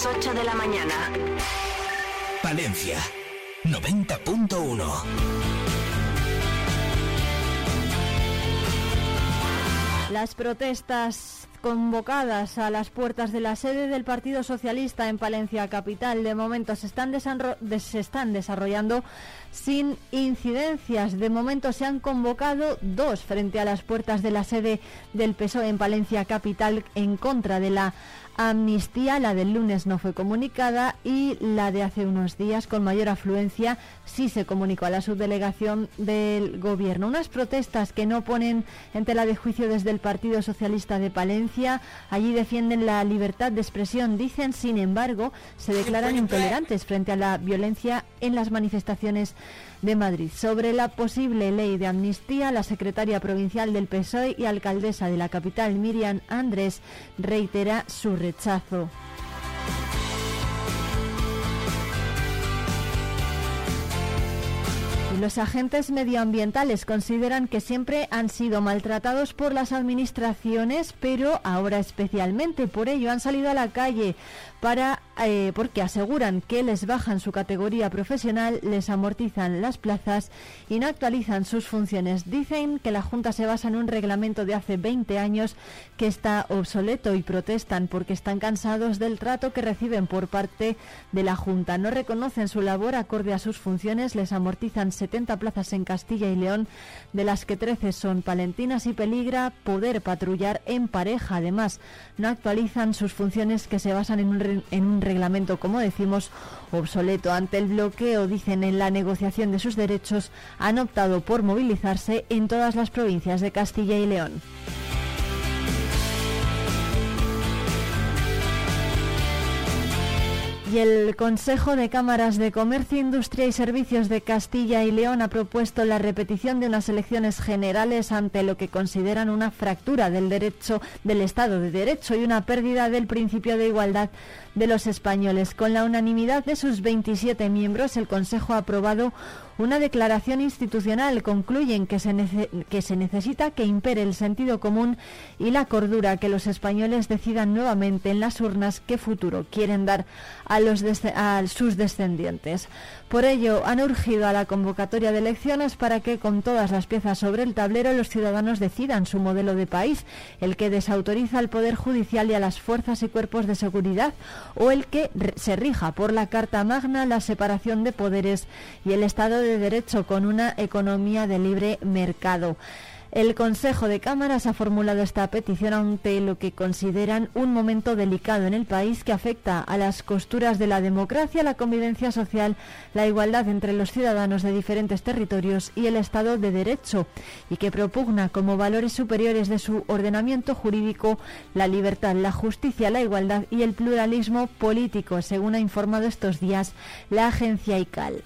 las 8 de la mañana. Valencia 90.1 Las protestas convocadas a las puertas de la sede del Partido Socialista en Palencia Capital de momento se están, se están desarrollando sin incidencias. De momento se han convocado dos frente a las puertas de la sede del PSOE en Palencia Capital en contra de la amnistía. La del lunes no fue comunicada y la de hace unos días con mayor afluencia sí se comunicó a la subdelegación del Gobierno. Unas protestas que no ponen en tela de juicio desde el Partido Socialista de Palencia. Allí defienden la libertad de expresión. Dicen, sin embargo, se declaran intolerantes frente a la violencia en las manifestaciones de Madrid. Sobre la posible ley de amnistía, la secretaria provincial del PSOE y alcaldesa de la capital, Miriam Andrés, reitera su rechazo. Los agentes medioambientales consideran que siempre han sido maltratados por las administraciones, pero ahora especialmente. Por ello han salido a la calle para eh, porque aseguran que les bajan su categoría profesional, les amortizan las plazas y no actualizan sus funciones. Dicen que la Junta se basa en un reglamento de hace 20 años que está obsoleto y protestan porque están cansados del trato que reciben por parte de la Junta. No reconocen su labor acorde a sus funciones, les amortizan 70 plazas en Castilla y León, de las que 13 son palentinas y peligra poder patrullar en pareja. Además, no actualizan sus funciones que se basan en un en un reglamento, como decimos, obsoleto. Ante el bloqueo, dicen, en la negociación de sus derechos, han optado por movilizarse en todas las provincias de Castilla y León. Y el Consejo de Cámaras de Comercio, Industria y Servicios de Castilla y León ha propuesto la repetición de unas elecciones generales ante lo que consideran una fractura del derecho del Estado de Derecho y una pérdida del principio de igualdad de los españoles. Con la unanimidad de sus 27 miembros, el Consejo ha aprobado una declaración institucional. Concluyen que se, que se necesita que impere el sentido común y la cordura, que los españoles decidan nuevamente en las urnas qué futuro quieren dar a, sus descendientes. Por ello, han urgido a la convocatoria de elecciones para que, con todas las piezas sobre el tablero, los ciudadanos decidan su modelo de país, el que desautoriza al Poder Judicial y a las fuerzas y cuerpos de seguridad, o el que se rija por la Carta Magna, la separación de poderes y el Estado de Derecho con una economía de libre mercado. El Consejo de Cámaras ha formulado esta petición ante lo que consideran un momento delicado en el país que afecta a las costuras de la democracia, la convivencia social, la igualdad entre los ciudadanos de diferentes territorios y el Estado de Derecho, y que propugna como valores superiores de su ordenamiento jurídico la libertad, la justicia, la igualdad y el pluralismo político, según ha informado estos días la agencia ICAL.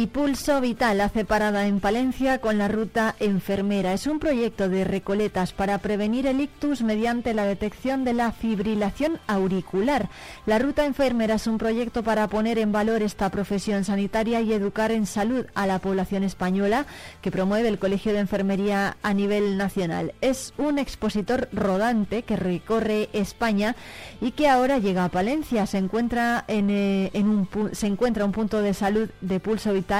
Y Pulso Vital hace parada en Palencia con la ruta enfermera. Es un proyecto de recoletas para prevenir el ictus mediante la detección de la fibrilación auricular. La ruta enfermera es un proyecto para poner en valor esta profesión sanitaria y educar en salud a la población española que promueve el Colegio de Enfermería a nivel nacional. Es un expositor rodante que recorre España y que ahora llega a Palencia. Se encuentra en, eh, un, se encuentra un punto de salud de Pulso Vital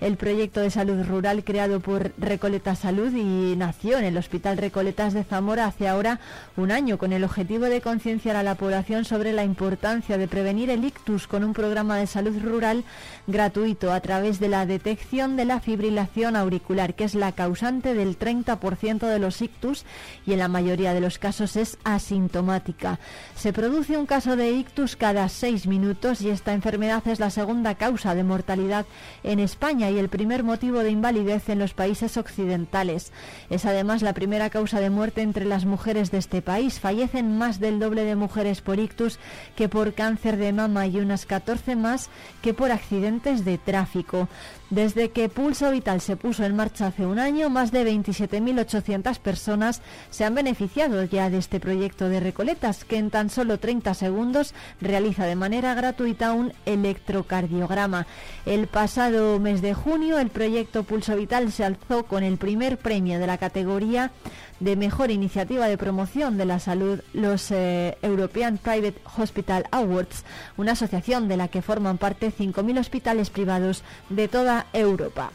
el proyecto de salud rural creado por Recoleta Salud y nació en el Hospital Recoletas de Zamora hace ahora un año con el objetivo de concienciar a la población sobre la importancia de prevenir el ictus con un programa de salud rural gratuito a través de la detección de la fibrilación auricular, que es la causante del 30% de los ictus y en la mayoría de los casos es asintomática. Se produce un caso de ictus cada seis minutos y esta enfermedad es la segunda causa de mortalidad España y el primer motivo de invalidez en los países occidentales. Es además la primera causa de muerte entre las mujeres de este país. Fallecen más del doble de mujeres por ictus que por cáncer de mama y unas 14 más que por accidentes de tráfico. Desde que Pulso Vital se puso en marcha hace un año, más de 27.800 personas se han beneficiado ya de este proyecto de Recoletas, que en tan solo 30 segundos realiza de manera gratuita un electrocardiograma. El pasado mes de junio, el proyecto Pulso Vital se alzó con el primer premio de la categoría de mejor iniciativa de promoción de la salud, los eh, European Private Hospital Awards, una asociación de la que forman parte 5.000 hospitales privados de toda Europa.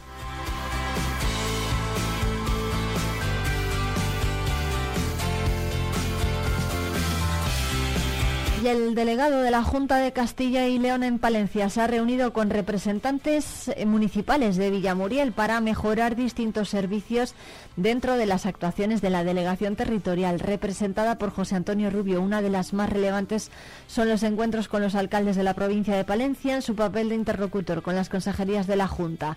Y el delegado de la Junta de Castilla y León en Palencia se ha reunido con representantes eh, municipales de Villamuriel para mejorar distintos servicios dentro de las actuaciones de la delegación territorial representada por José Antonio Rubio. Una de las más relevantes son los encuentros con los alcaldes de la provincia de Palencia en su papel de interlocutor con las consejerías de la Junta.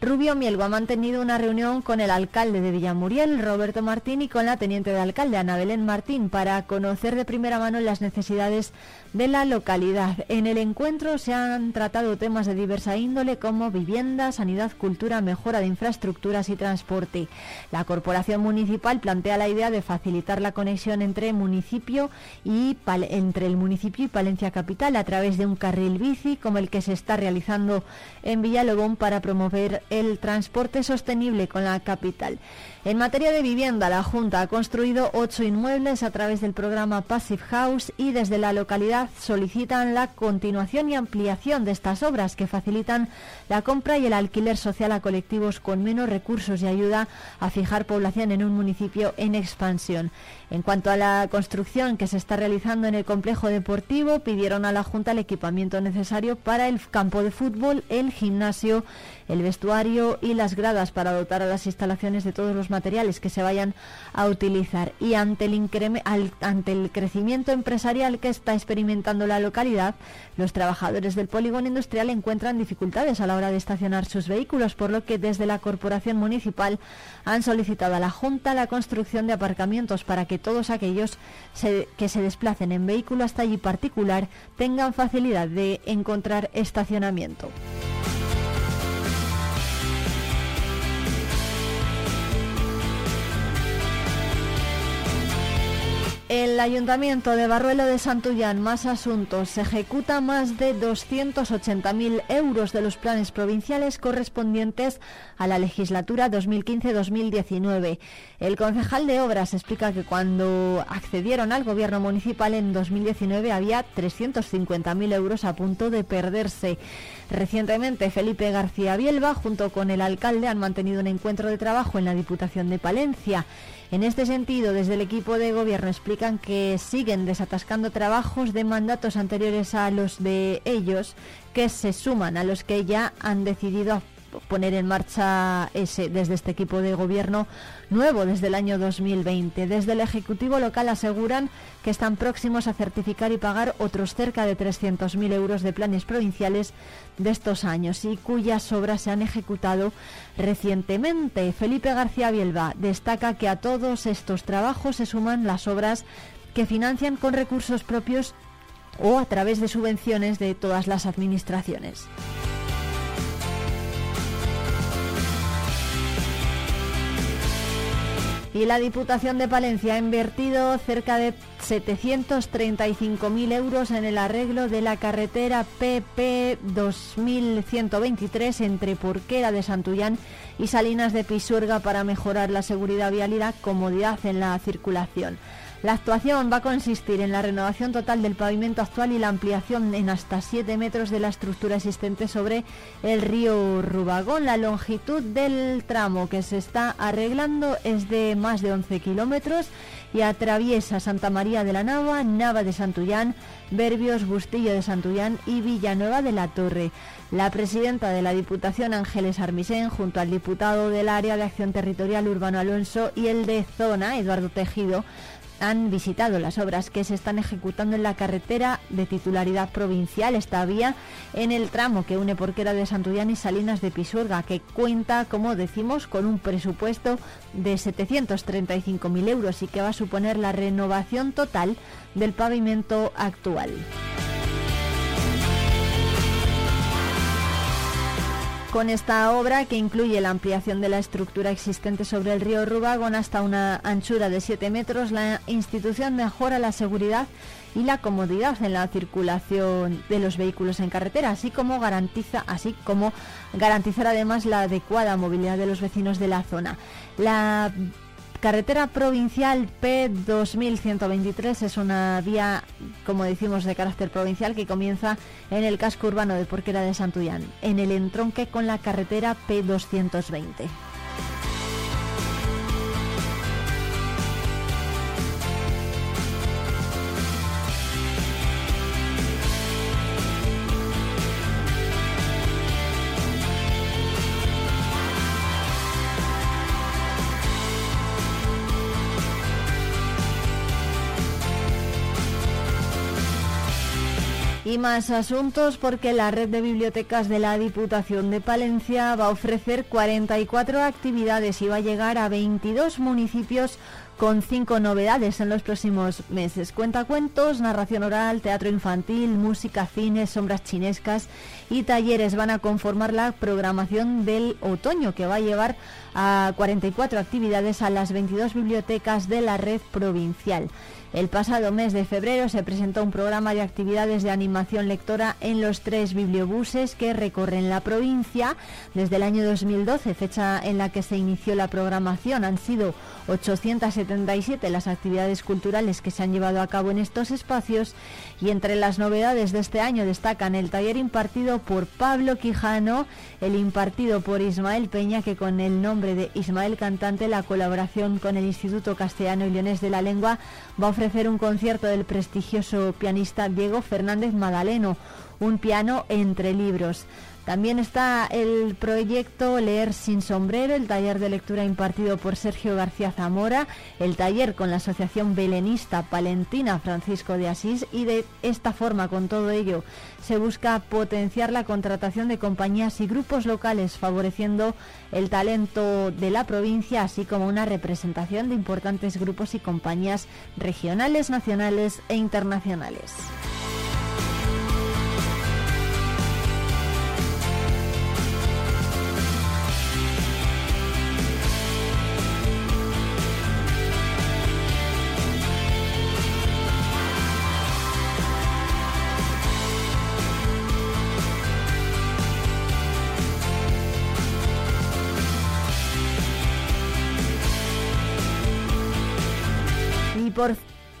Rubio Mielgo ha mantenido una reunión con el alcalde de Villamuriel, Roberto Martín, y con la teniente de alcalde, Ana Belén Martín, para conocer de primera mano las necesidades de la localidad. En el encuentro se han tratado temas de diversa índole como vivienda, sanidad, cultura, mejora de infraestructuras y transporte. La corporación municipal plantea la idea de facilitar la conexión entre municipio y entre el municipio y Palencia capital a través de un carril bici como el que se está realizando en Villalobón para promover el transporte sostenible con la capital. En materia de vivienda, la Junta ha construido ocho inmuebles a través del programa Passive House y desde la localidad solicitan la continuación y ampliación de estas obras que facilitan la compra y el alquiler social a colectivos con menos recursos y ayuda a fijar población en un municipio en expansión. En cuanto a la construcción que se está realizando en el complejo deportivo, pidieron a la Junta el equipamiento necesario para el campo de fútbol, el gimnasio, el vestuario y las gradas para dotar a las instalaciones de todos los materiales que se vayan a utilizar. Y ante el, ante el crecimiento empresarial que está experimentando la localidad, los trabajadores del polígono industrial encuentran dificultades a la hora de estacionar sus vehículos, por lo que desde la Corporación Municipal han solicitado a la Junta la construcción de aparcamientos para que todos aquellos que se desplacen en vehículo hasta allí particular tengan facilidad de encontrar estacionamiento. El Ayuntamiento de Barruelo de Santullán, más asuntos, ejecuta más de 280.000 euros de los planes provinciales correspondientes a la legislatura 2015-2019. El concejal de Obras explica que cuando accedieron al gobierno municipal en 2019 había 350.000 euros a punto de perderse. Recientemente, Felipe García Bielba, junto con el alcalde, han mantenido un encuentro de trabajo en la Diputación de Palencia. En este sentido, desde el equipo de gobierno explican que siguen desatascando trabajos de mandatos anteriores a los de ellos que se suman a los que ya han decidido poner en marcha ese, desde este equipo de gobierno nuevo desde el año 2020. Desde el Ejecutivo local aseguran que están próximos a certificar y pagar otros cerca de 300.000 euros de planes provinciales de estos años y cuyas obras se han ejecutado recientemente. Felipe García Bielba destaca que a todos estos trabajos se suman las obras que financian con recursos propios o a través de subvenciones de todas las administraciones. Y la Diputación de Palencia ha invertido cerca de 735.000 euros en el arreglo de la carretera PP 2123 entre Porquera de Santullán y Salinas de Pisuerga para mejorar la seguridad vial y la comodidad en la circulación. La actuación va a consistir en la renovación total del pavimento actual y la ampliación en hasta 7 metros de la estructura existente sobre el río Rubagón. La longitud del tramo que se está arreglando es de más de 11 kilómetros y atraviesa Santa María de la Nava, Nava de Santullán, Berbios, Bustillo de Santullán y Villanueva de la Torre. La presidenta de la Diputación, Ángeles Armisen, junto al diputado del Área de Acción Territorial Urbano Alonso y el de Zona, Eduardo Tejido, han visitado las obras que se están ejecutando en la carretera de titularidad provincial, esta vía en el tramo que une Porquera de Santullán y Salinas de Pisuerga, que cuenta, como decimos, con un presupuesto de 735.000 euros y que va a suponer la renovación total del pavimento actual. Con esta obra, que incluye la ampliación de la estructura existente sobre el río Rubagón hasta una anchura de 7 metros, la institución mejora la seguridad y la comodidad en la circulación de los vehículos en carretera, así como garantiza, así como garantizar además la adecuada movilidad de los vecinos de la zona. Carretera provincial P2123 es una vía, como decimos, de carácter provincial que comienza en el casco urbano de Porquera de Santullán, en el entronque con la carretera P220. Más asuntos porque la red de bibliotecas de la Diputación de Palencia va a ofrecer 44 actividades y va a llegar a 22 municipios con cinco novedades en los próximos meses. Cuentacuentos, narración oral, teatro infantil, música, cine, sombras chinescas y talleres van a conformar la programación del otoño que va a llevar a 44 actividades a las 22 bibliotecas de la red provincial. El pasado mes de febrero se presentó un programa de actividades de animación lectora en los tres bibliobuses que recorren la provincia. Desde el año 2012, fecha en la que se inició la programación, han sido 877 las actividades culturales que se han llevado a cabo en estos espacios y entre las novedades de este año destacan el taller impartido por Pablo Quijano, el impartido por Ismael Peña, que con el nombre de Ismael Cantante, la colaboración con el Instituto Castellano y Leones de la Lengua va a ofrecer un concierto del prestigioso pianista Diego Fernández Madaleno, un piano entre libros. También está el proyecto Leer sin sombrero, el taller de lectura impartido por Sergio García Zamora, el taller con la Asociación Belenista Palentina Francisco de Asís y de esta forma, con todo ello, se busca potenciar la contratación de compañías y grupos locales, favoreciendo el talento de la provincia, así como una representación de importantes grupos y compañías regionales, nacionales e internacionales.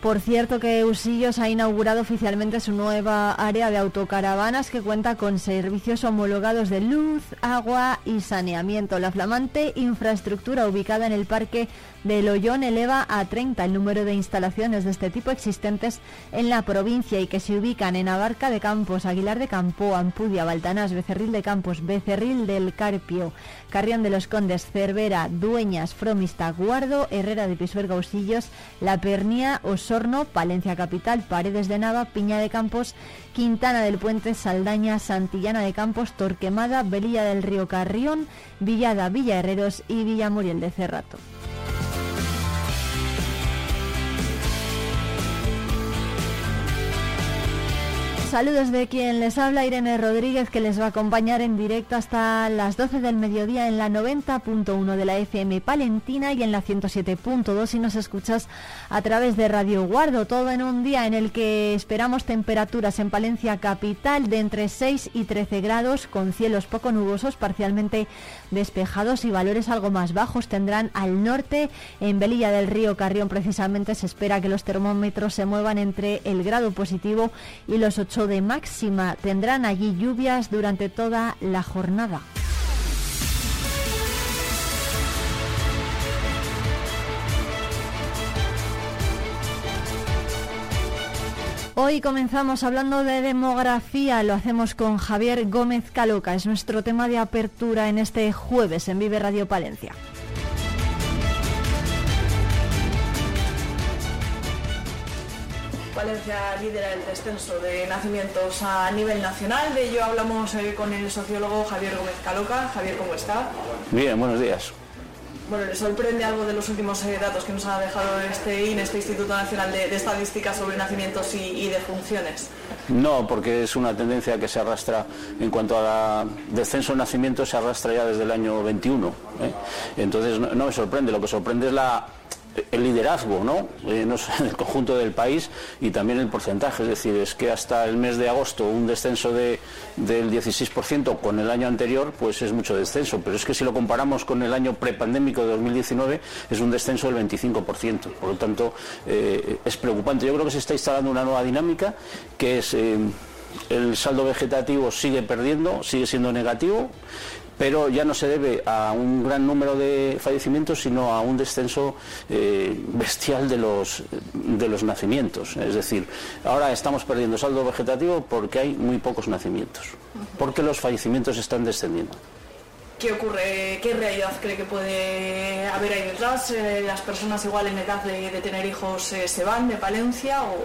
Por cierto que Usillos ha inaugurado oficialmente su nueva área de autocaravanas que cuenta con servicios homologados de luz, agua y saneamiento. La flamante infraestructura ubicada en el Parque de Ollón eleva a 30 el número de instalaciones de este tipo existentes en la provincia y que se ubican en Abarca de Campos, Aguilar de Campo, Ampudia, Baltanás, Becerril de Campos, Becerril del Carpio, Carrión de los Condes, Cervera, Dueñas, Fromista, Guardo, Herrera de Pisuerga, Usillos, La Pernía, Osorno, Palencia Capital, Paredes de Nava, Piña de Campos, Quintana del Puente, Saldaña, Santillana de Campos, Torquemada, Velilla del Río Carrión, Villada, Villa Herreros y Villa Muriel de Cerrato. Saludos de quien les habla Irene Rodríguez que les va a acompañar en directo hasta las 12 del mediodía en la 90.1 de la FM Palentina y en la 107.2 si nos escuchas a través de Radio Guardo. Todo en un día en el que esperamos temperaturas en Palencia capital de entre 6 y 13 grados con cielos poco nubosos, parcialmente despejados y valores algo más bajos tendrán al norte. En Velilla del Río Carrión precisamente se espera que los termómetros se muevan entre el grado positivo y los 8 de máxima. Tendrán allí lluvias durante toda la jornada. Hoy comenzamos hablando de demografía, lo hacemos con Javier Gómez Caloca, es nuestro tema de apertura en este jueves en Vive Radio Palencia. Valencia lidera el descenso de nacimientos a nivel nacional. De ello hablamos eh, con el sociólogo Javier Gómez Caloca. Javier, ¿cómo está? Bien, buenos días. Bueno, ¿le sorprende algo de los últimos eh, datos que nos ha dejado este IN, este Instituto Nacional de, Estadística sobre nacimientos y, y, defunciones? No, porque es una tendencia que se arrastra en cuanto a descenso de nacimientos, se arrastra ya desde el año 21. ¿eh? Entonces no me sorprende, lo que sorprende es la el liderazgo, ¿no? Eh, en el conjunto del país y también el porcentaje. Es decir, es que hasta el mes de agosto un descenso de, del 16% con el año anterior, pues es mucho descenso. Pero es que si lo comparamos con el año prepandémico de 2019, es un descenso del 25%. Por lo tanto, eh, es preocupante. Yo creo que se está instalando una nueva dinámica que es... Eh, el saldo vegetativo sigue perdiendo, sigue siendo negativo pero ya no se debe a un gran número de fallecimientos, sino a un descenso eh, bestial de los, de los nacimientos. Es decir, ahora estamos perdiendo saldo vegetativo porque hay muy pocos nacimientos, porque los fallecimientos están descendiendo. ¿Qué ocurre? ¿Qué realidad cree que puede haber ahí detrás? Eh, ¿Las personas igual en edad de, tener hijos eh, se van de Palencia o,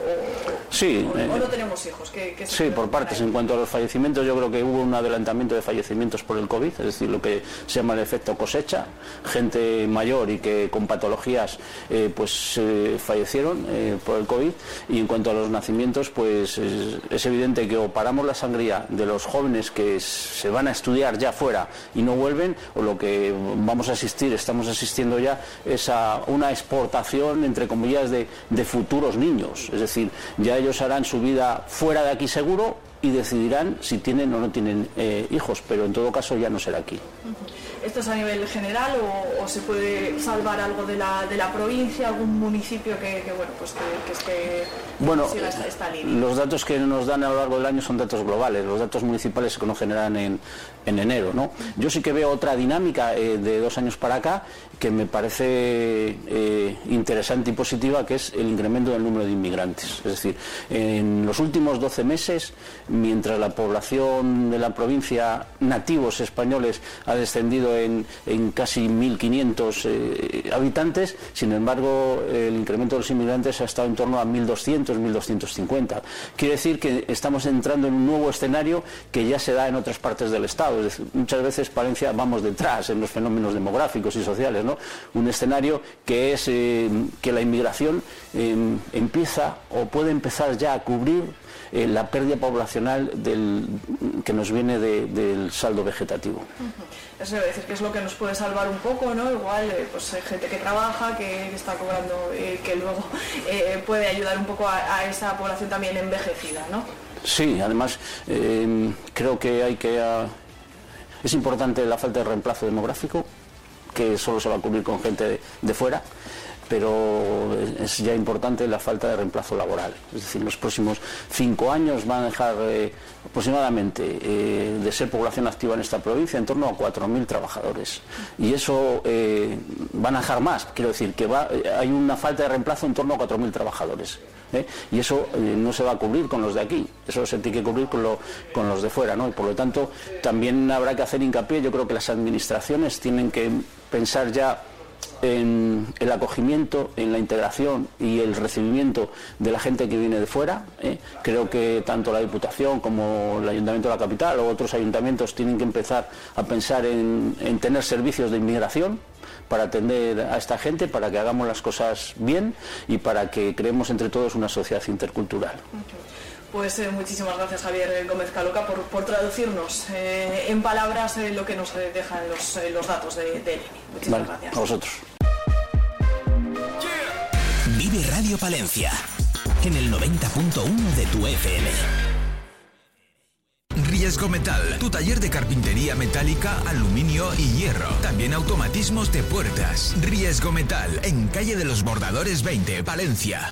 sí, o, no eh, tenemos hijos? sí, por partes. En cuanto a los fallecimientos, yo creo que hubo un adelantamiento de fallecimientos por el COVID, es decir, lo que se llama el efecto cosecha. Gente mayor y que con patologías pues fallecieron por el COVID. Y en cuanto a los nacimientos, pues es, es evidente que o paramos la sangría de los jóvenes que se van a estudiar ya fuera y no vuelven o lo que vamos a asistir, estamos asistiendo ya, es a una exportación, entre comillas, de, de futuros niños. Es decir, ya ellos harán su vida fuera de aquí seguro y decidirán si tienen o no tienen eh, hijos, pero en todo caso ya no será aquí. ¿Esto es a nivel general o, se puede salvar algo de la, de la provincia, algún municipio que, bueno, pues que, esté bueno, esta, línea? Los datos que nos dan a lo largo del año son datos globales, los datos municipales se conocerán en, en enero. ¿no? Yo sí que veo otra dinámica eh, de dos años para acá que me parece eh, interesante y positiva, que es el incremento del número de inmigrantes. Es decir, en los últimos 12 meses, mientras la población de la provincia nativos españoles ha descendido en, casi 1.500 eh, habitantes, sin embargo, el incremento de los inmigrantes ha estado en torno a 1.200, 1.250. Quiere decir que estamos entrando en un nuevo escenario que ya se da en otras partes del Estado. muchas veces Palencia vamos detrás en los fenómenos demográficos y sociales. ¿no? Un escenario que es eh, que la inmigración eh, empieza o puede empezar ya a cubrir eh, la pérdida poblacional del, que nos viene del saldo vegetativo. Eso debe decir que es lo que nos puede salvar un poco, ¿no? Igual, pues hay gente que trabaja, que está cobrando, que luego puede ayudar un poco a, esa población también envejecida, ¿no? Sí, además creo que hay que... Ah, es importante la falta de reemplazo demográfico, que solo se va a cubrir con gente de, fuera, pero es ya importante la falta de reemplazo laboral. Es decir, los próximos cinco años van a dejar eh, aproximadamente eh, de ser población activa en esta provincia en torno a 4.000 trabajadores. Y eso eh, van a dejar más, quiero decir, que va, hay una falta de reemplazo en torno a 4.000 trabajadores. Y eso no se va a cubrir con los de aquí, eso se tiene que cubrir con, con los de fuera. ¿no? Y por lo tanto, también habrá que hacer hincapié, yo creo que las administraciones tienen que pensar ya en el acogimiento, en la integración y el recibimiento de la gente que viene de fuera. ¿eh? Creo que tanto la Diputación como el Ayuntamiento de la Capital o otros ayuntamientos tienen que empezar a pensar en, tener servicios de inmigración para atender a esta gente, para que hagamos las cosas bien y para que creemos entre todos una sociedad intercultural. Pues eh, muchísimas gracias Javier Gómez Caloca por, traducirnos eh, en palabras eh, lo que nos dejan los, datos de, de Muchísimas gracias. A vosotros. Vive Radio Palencia en el 90.1 de tu FM. Riesgo Metal, tu taller de carpintería metálica, aluminio y hierro. También automatismos de puertas. Riesgo Metal, en calle de los Bordadores 20, Palencia.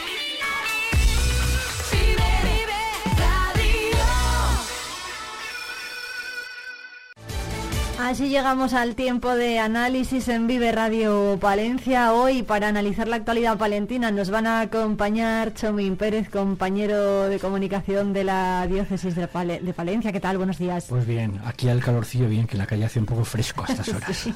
Así llegamos al tiempo de análisis en Vive Radio Palencia. Hoy, para analizar la actualidad palentina, nos van a acompañar Chomín Pérez, compañero de comunicación de la diócesis de, Palencia. ¿Qué tal? Buenos días. Pues bien, aquí al calorcillo bien, que la calle hace un poco fresco a estas horas.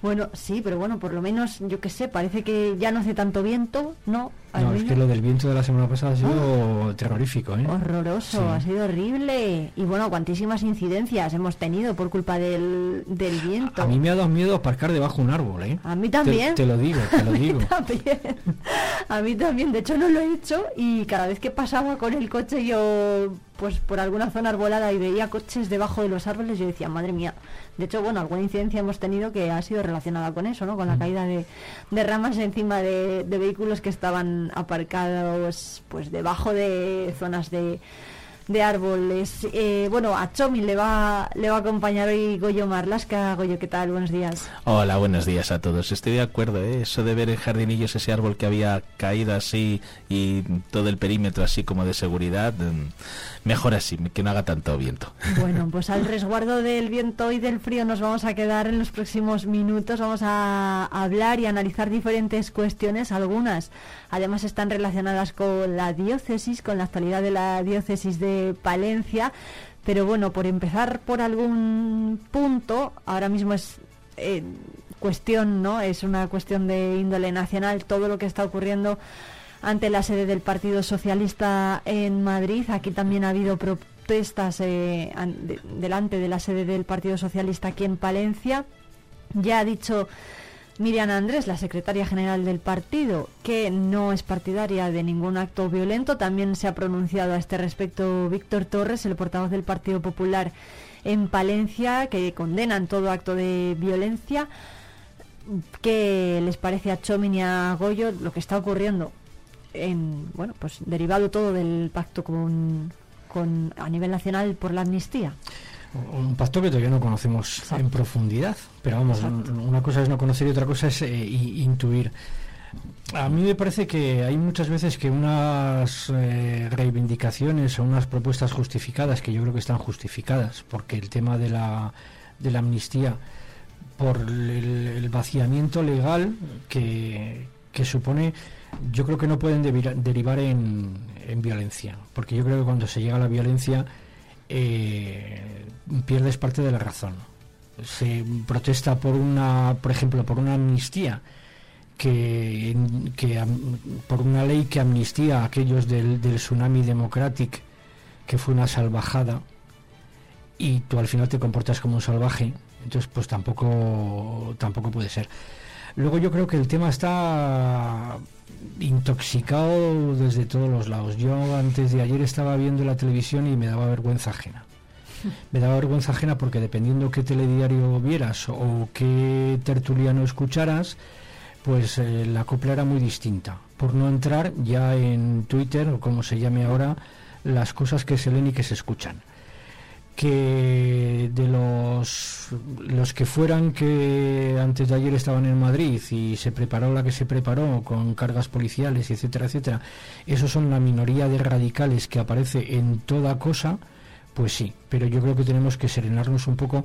Bueno, sí, pero bueno, por lo menos, yo qué sé, parece que ya no hace tanto viento, ¿no? No, es que lo del viento de la semana pasada ha sido terrorífico, ¿eh? Horroroso, ha sido horrible. Y bueno, cuantísimas incidencias hemos tenido por culpa del, del viento. A, mí me ha dado miedo aparcar debajo de un árbol, ¿eh? A mí también. Te, lo digo, te lo digo. A mí también. A mí también. De hecho, no lo he hecho y cada vez que pasaba con el coche yo pues por alguna zona arbolada y veía coches debajo de los árboles, yo decía, madre mía. De hecho, bueno, alguna incidencia hemos tenido que ha sido relacionada con eso, ¿no? Con la mm. caída de, ramas encima de, de, vehículos que estaban aparcados pues debajo de zonas de, de árboles. Eh, bueno, a Chomi le va, le va a acompañar hoy Goyo Marlasca. Goyo, ¿qué tal? Buenos días. Hola, buenos días a todos. Estoy de acuerdo, ¿eh? eso de ver en jardinillos ese árbol que había caído así y todo el perímetro así como de seguridad, mm, mejor así, que no haga tanto viento. Bueno, pues al resguardo del viento y del frío nos vamos a quedar en los próximos minutos. Vamos a hablar y analizar diferentes cuestiones, algunas además están relacionadas con la diócesis, con la actualidad de la diócesis de Palencia. Pero bueno, por empezar por algún punto, ahora mismo es eh, cuestión, ¿no? Es una cuestión de índole nacional, todo lo que está ocurriendo ante la sede del Partido Socialista en Madrid. Aquí también ha habido protestas eh, delante de la sede del Partido Socialista aquí en Palencia. Ya ha dicho Miriam Andrés, la secretaria general del partido, que no es partidaria de ningún acto violento, también se ha pronunciado a este respecto Víctor Torres, el portavoz del Partido Popular en Palencia, que condenan todo acto de violencia. ¿Qué les parece a Chomin y a Goyo lo que está ocurriendo? En, bueno, pues derivado todo del pacto con, con a nivel nacional por la amnistía. Un pacto que todavía no conocemos en profundidad, pero vamos, una cosa es no conocer y otra cosa es eh, intuir. A mí me parece que hay muchas veces que unas eh, reivindicaciones o unas propuestas justificadas, que yo creo que están justificadas, porque el tema de la, de la amnistía, por el, vaciamiento legal que, que, supone, yo creo que no pueden derivar en, en violencia, porque yo creo que cuando se llega a la violencia eh, pierdes parte de la razón. Se protesta por una, por ejemplo, por una amnistía que, por una ley que amnistía a aquellos del, tsunami democratic que fue una salvajada y tú al final te comportas como un salvaje entonces pues tampoco tampoco puede ser luego yo creo que el tema está intoxicado desde todos los lados. Yo antes de ayer estaba viendo la televisión y me daba vergüenza ajena. Me daba vergüenza ajena porque dependiendo qué telediario vieras o qué tertuliano escucharas, pues eh, la copla era muy distinta. Por no entrar ya en Twitter o como se llame ahora, las cosas que se leen y que se escuchan que de los, los que fueran que antes de ayer estaban en Madrid y se preparó la que se preparó con cargas policiales, etcétera, etcétera, esos son la minoría de radicales que aparece en toda cosa, pues sí, pero yo creo que tenemos que serenarnos un poco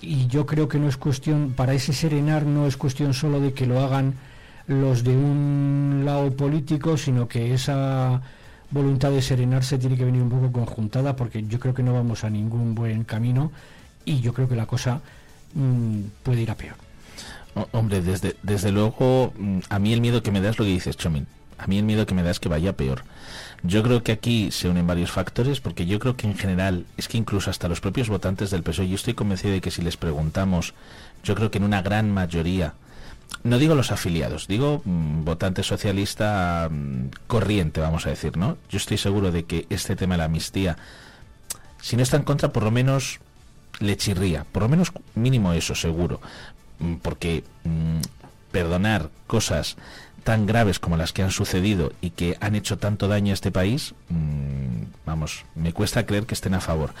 y yo creo que no es cuestión, para ese serenar no es cuestión solo de que lo hagan los de un lado político, sino que esa voluntad de serenarse tiene que venir un poco conjuntada porque yo creo que no vamos a ningún buen camino y yo creo que la cosa mm, puede ir a peor. hombre, desde, desde luego, mm, a mí el miedo que me da es lo que dices, Chomin. A mí el miedo que me da es que vaya peor. Yo creo que aquí se unen varios factores, porque yo creo que en general, es que incluso hasta los propios votantes del PSOE, yo estoy convencido de que si les preguntamos, yo creo que en una gran mayoría, no digo los afiliados, digo mm, votante socialista mm, corriente, vamos a decir, ¿no? Yo estoy seguro de que este tema de la amnistía, si no está en contra, por lo menos le chirría, por lo menos mínimo eso, seguro, mm, porque perdonar cosas tan graves como las que han sucedido y que han hecho tanto daño a este país, vamos, me cuesta creer que estén a favor.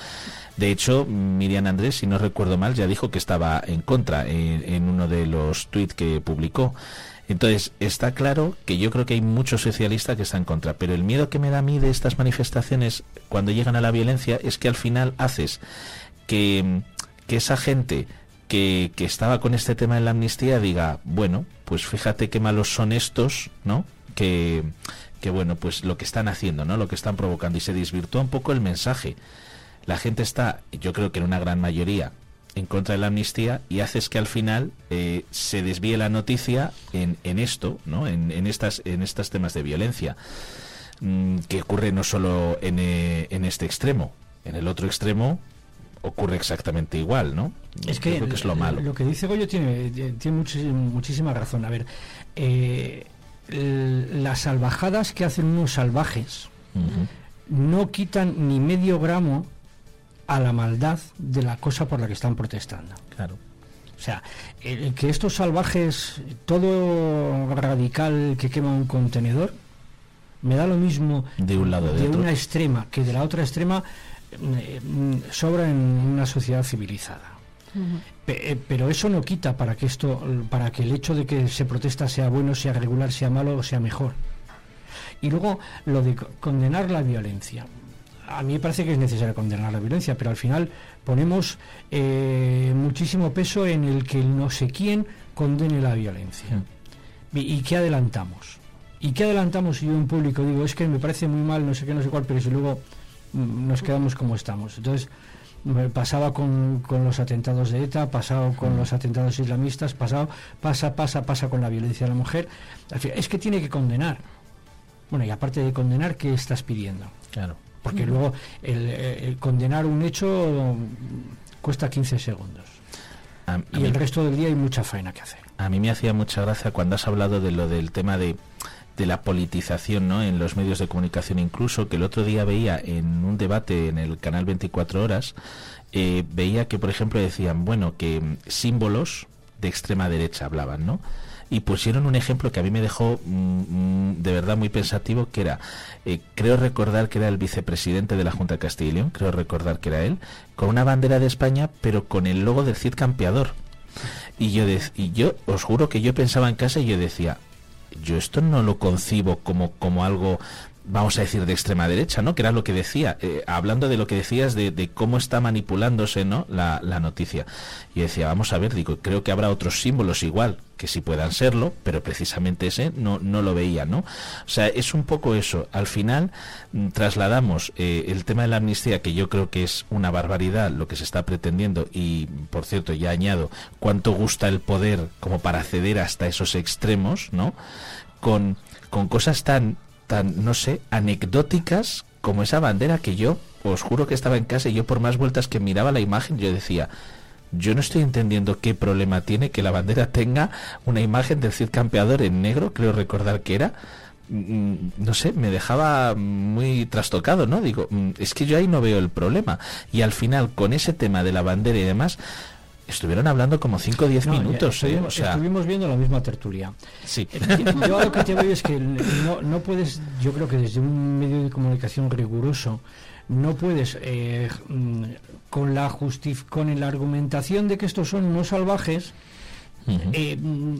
De hecho, Miriam Andrés, si no recuerdo mal, ya dijo que estaba en contra en, uno de los tweets que publicó. Entonces, está claro que yo creo que hay muchos socialistas que están en contra, pero el miedo que me da a mí de estas manifestaciones cuando llegan a la violencia es que al final haces que, esa gente que, estaba con este tema de la amnistía diga, bueno, pues fíjate qué malos son estos, ¿no? Que, que bueno, pues lo que están haciendo, ¿no? Lo que están provocando y se desvirtúa un poco el mensaje la gente está, yo creo que en una gran mayoría, en contra de la amnistía y haces que al final eh, se desvíe la noticia en, esto, ¿no? En, estas, en estos temas de violencia, mm, que ocurre no solo eh, en, este extremo, en el otro extremo ocurre exactamente igual, ¿no? Es que, es lo malo. Lo que dice Goyo tiene, tiene muchísima, razón. A ver, eh, las salvajadas que hacen unos salvajes no quitan ni medio gramo a la maldad de la cosa por la que están protestando. Claro. O sea, el, que estos salvajes, todo radical que quema un contenedor, me da lo mismo de un lado de, una extrema que de la otra extrema eh, sobra en una sociedad civilizada. Eh, pero eso no quita para que esto, para que el hecho de que se protesta sea bueno, sea regular, sea malo o sea mejor. Y luego lo de condenar la violencia a mí me parece que es necesario condenar la violencia, pero al final ponemos eh, muchísimo peso en el que no sé quién condene la violencia. ¿Y, qué adelantamos? ¿Y qué adelantamos si yo en público digo, es que me parece muy mal, no sé qué, no sé cuál, pero si luego nos quedamos como estamos? Entonces, pasaba con, con, los atentados de ETA, pasado con los atentados islamistas, pasado, pasa, pasa, pasa con la violencia de la mujer. Es que tiene que condenar. Bueno, y aparte de condenar, ¿qué estás pidiendo? Claro porque luego el, condenar un hecho cuesta 15 segundos. y el resto del día hay mucha faena que hacer. A mí me hacía mucha gracia cuando has hablado de lo del tema de, de la politización ¿no? en los medios de comunicación, incluso que el otro día veía en un debate en el canal 24 horas, eh, veía que, por ejemplo, decían, bueno, que símbolos de extrema derecha hablaban, ¿no? y pusieron un ejemplo que a mí me dejó mm, mm, de verdad muy pensativo, que era, eh, creo recordar que era el vicepresidente de la Junta de Castilla y León, creo recordar que era él, con una bandera de España, pero con el logo del Cid Campeador. Y yo, y yo os juro que yo pensaba en casa y yo decía, yo esto no lo concibo como, como algo vamos a decir, de extrema derecha, ¿no? Que era lo que decía, eh, hablando de lo que decías de, cómo está manipulándose, ¿no? La, noticia. Y decía, vamos a ver, digo, creo que habrá otros símbolos igual, que sí puedan serlo, pero precisamente ese no, no lo veía, ¿no? O sea, es un poco eso. Al final mm, trasladamos eh, el tema de la amnistía, que yo creo que es una barbaridad lo que se está pretendiendo, y por cierto, ya añado, cuánto gusta el poder como para ceder hasta esos extremos, ¿no? Con, con cosas tan tan, no sé, anecdóticas como esa bandera que yo, os juro que estaba en casa y yo por más vueltas que miraba la imagen, yo decía, yo no estoy entendiendo qué problema tiene que la bandera tenga una imagen del Cid Campeador en negro, creo recordar que era. Mm, no sé, me dejaba muy trastocado, ¿no? Digo, mm, es que yo ahí no veo el problema. Y al final, con ese tema de la bandera y demás, estuvieron hablando como 5 o 10 minutos. ¿eh? Estuvimos viendo la misma tertulia. Sí. Eh, yo lo que te veo es que no, no, puedes, yo creo que desde un medio de comunicación riguroso, no puedes, eh, mm, con, la con la argumentación de que estos son unos salvajes, mm,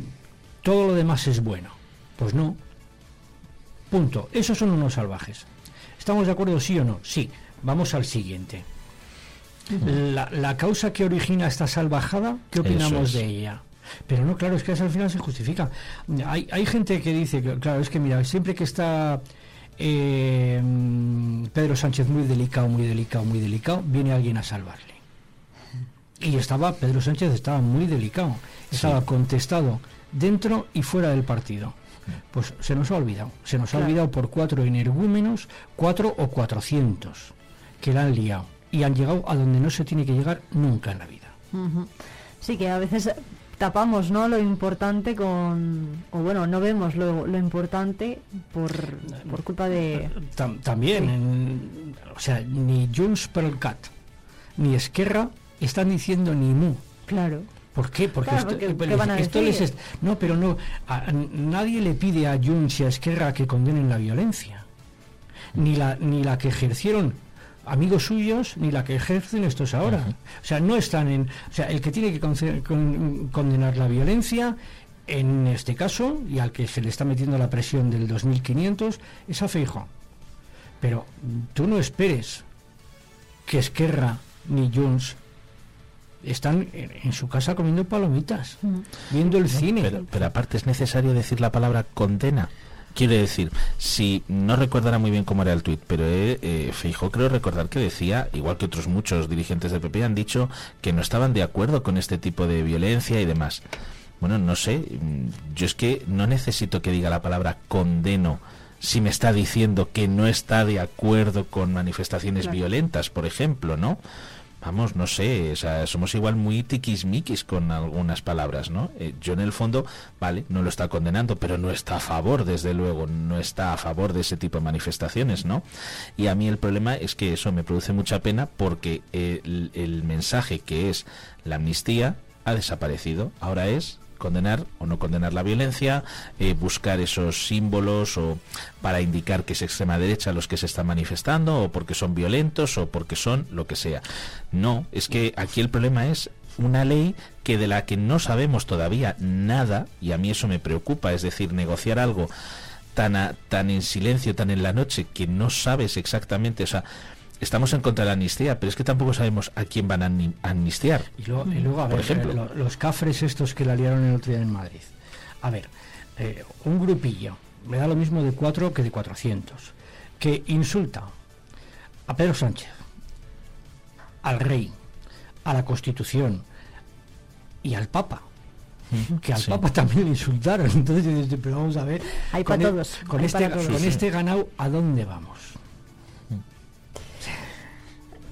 todo lo demás es bueno. Pues no. Punto. Esos son unos salvajes. ¿Estamos de acuerdo, sí o no? Sí. Vamos al siguiente la, causa que origina esta salvajada, ¿qué opinamos de ella? Pero no, claro, es que al final se justifica. Hay, hay gente que dice que, claro, es que mira, siempre que está eh, Pedro Sánchez muy delicado, muy delicado, muy delicado, viene alguien a salvarle. Y estaba, Pedro Sánchez estaba muy delicado, estaba contestado dentro y fuera del partido. Pues se nos ha olvidado, se nos ha olvidado por cuatro energúmenos, cuatro o cuatrocientos, que la han liado y han llegado a donde no se tiene que llegar nunca en la vida. Sí, que a veces tapamos no lo importante con o bueno no vemos lo, lo importante por, por culpa de también o sea ni Junts per el Cat ni Esquerra están diciendo ni mu. Claro. ¿Por qué? Porque, esto, les no, pero no, nadie le pide a Junts y a Esquerra que condenen la violencia, ni la ni la que ejercieron amigos suyos ni la que ejercen estos ahora. O sea, no están en... O sea, el que tiene que condenar la violencia, en este caso, y al que se le está metiendo la presión del 2500, es a Feijo. Pero tú no esperes que Esquerra ni Junts están en, su casa comiendo palomitas, viendo el cine. Pero, pero aparte es necesario decir la palabra condena. Quiere decir, si no recordará muy bien cómo era el tuit, pero eh, eh creo recordar que decía, igual que otros muchos dirigentes del PP han dicho que no estaban de acuerdo con este tipo de violencia y demás. Bueno, no sé, mm, yo es que no necesito que diga la palabra condeno si me está diciendo que no está de acuerdo con manifestaciones violentas, por ejemplo, ¿no? Vamos, no sé, somos igual muy tiquismiquis con algunas palabras, ¿no? Eh, yo en el fondo, vale, no lo está condenando, pero no está a favor, desde luego, no está a favor de ese tipo de manifestaciones, ¿no? Y a mí el problema es que eso me produce mucha pena porque el mensaje que es la amnistía ha desaparecido, ahora es condenar o no condenar la violencia, eh, buscar esos símbolos o para indicar que es extrema derecha los que se están manifestando o porque son violentos o porque son lo que sea. No, es que aquí el problema es una ley que de la que no sabemos todavía nada y a mí eso me preocupa, es decir, negociar algo tan tan en silencio, tan en la noche que no sabes exactamente, o sea, estamos en contra de la amnistía, pero es que tampoco sabemos a quién van a amnistiar. Y luego, a ver, ejemplo, los cafres estos que la liaron el otro día en Madrid. A ver, eh, un grupillo, me da lo mismo de cuatro que de cuatrocientos, que insulta a Pedro Sánchez, al rey, a la Constitución y al Papa que al Papa también insultaron. Entonces, pero vamos a ver, hay con, para todos. con, este, con este ganado, ¿a dónde vamos?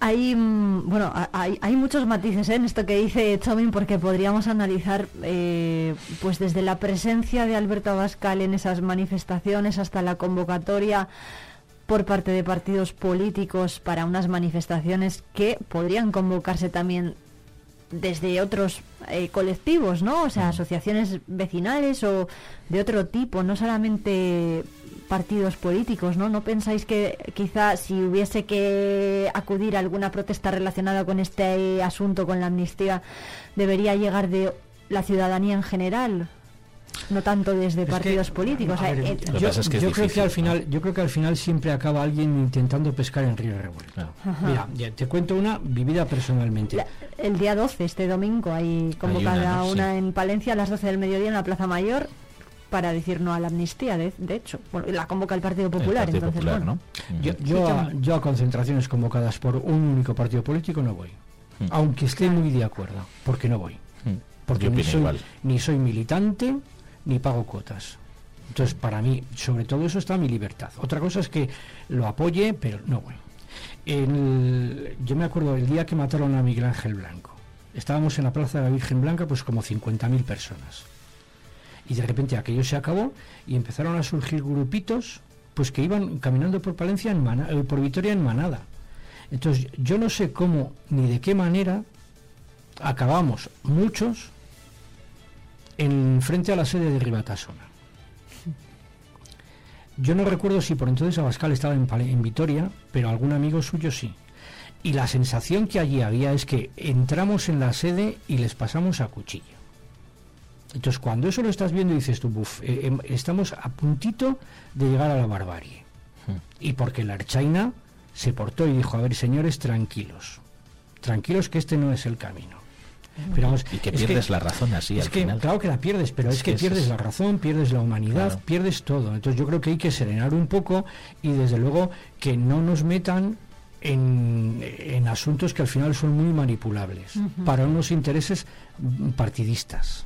Hay, mm, bueno, hay, hay muchos matices ¿eh? en esto que dice Chomin porque podríamos analizar eh, pues desde la presencia de Alberto Abascal en esas manifestaciones hasta la convocatoria por parte de partidos políticos para unas manifestaciones que podrían convocarse también desde otros eh, colectivos, ¿no? O sea, asociaciones vecinales o de otro tipo, no solamente partidos políticos, ¿no? ¿No pensáis que quizá si hubiese que acudir a alguna protesta relacionada con este asunto, con la amnistía, debería llegar de la ciudadanía en general? no tanto desde partidos políticos. Eh, yo, creo que al final, yo creo que al final siempre acaba alguien intentando pescar en río revuelto. Mira, te cuento una vivida personalmente. el día 12, este domingo, hay convocada una, en Palencia a las 12 del mediodía en la Plaza Mayor para decir no a la amnistía, de, hecho. Bueno, la convoca el Partido Popular, entonces, ¿no? Yo, a, concentraciones convocadas por un único partido político no voy. Mm. Aunque esté muy de acuerdo, porque no voy. Mm. Porque ni soy, ni soy militante, ni pago cuotas. Entonces, para mí, sobre todo eso está mi libertad. Otra cosa es que lo apoye, pero no voy. yo me acuerdo el día que mataron a Miguel Ángel Blanco. Estábamos en la Plaza de la Virgen Blanca, pues como 50.000 personas y de repente aquello se acabó y empezaron a surgir grupitos pues que iban caminando por Palencia en eh, por Vitoria en manada. Entonces yo no sé cómo ni de qué manera acabamos muchos en frente a la sede de Ribatasona. Yo no recuerdo si por entonces Abascal estaba en, en Vitoria, pero algún amigo suyo sí. Y la sensación que allí había es que entramos en la sede y les pasamos a cuchillo. Entonces, cuando eso lo estás viendo, dices tú, buf, eh, em, estamos a puntito de llegar a la barbarie. Hmm. Y porque la Archaina se portó y dijo, a ver, señores, tranquilos, tranquilos que este no es el camino. Pero y que pierdes la razón así. Es al que, final. claro que la pierdes, pero es, que, pierdes la razón, pierdes la humanidad, pierdes todo. Entonces yo creo que hay que serenar un poco y desde luego que no nos metan en, en asuntos que al final son muy manipulables para unos intereses partidistas.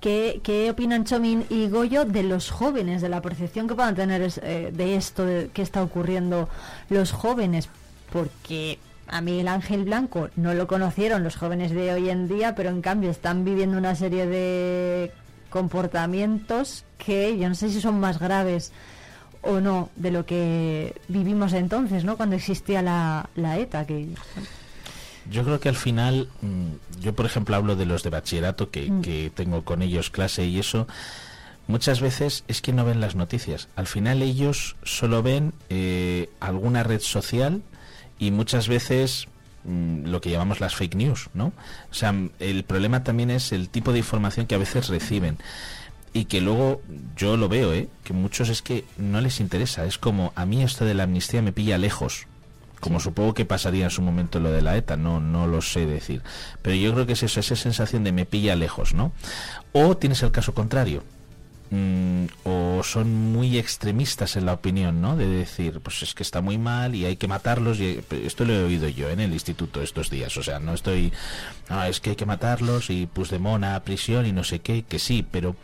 ¿Qué, ¿Qué, opinan Chomín y Goyo de los jóvenes, de la percepción que puedan tener eh, de esto de, que está ocurriendo los jóvenes? Porque a Miguel Ángel Blanco no lo conocieron los jóvenes de hoy en día, pero en cambio están viviendo una serie de comportamientos que yo no sé si son más graves o no de lo que vivimos entonces, ¿no? Cuando existía la, la ETA, que yo creo que al final, mm, yo por ejemplo hablo de los de bachillerato que, mm. que tengo con ellos clase y eso, muchas veces es que no ven las noticias. Al final ellos solo ven eh, alguna red social y muchas veces mm, lo que llamamos las fake news, ¿no? O sea, el problema también es el tipo de información que a veces reciben y que luego yo lo veo, ¿eh? Que muchos es que no les interesa. Es como a mí esto de la amnistía me pilla lejos como supongo que pasaría en su momento lo de la ETA, no, no lo sé decir. Pero yo creo que es eso, esa sensación de me pilla lejos, ¿no? O tienes el caso contrario, mm, o son muy extremistas en la opinión, ¿no? De decir, pues es que está muy mal y hay que matarlos. Y esto lo he oído yo en el instituto estos días. O sea, no estoy, no, es que hay que matarlos y pues de mona a prisión y no sé qué, que sí, pero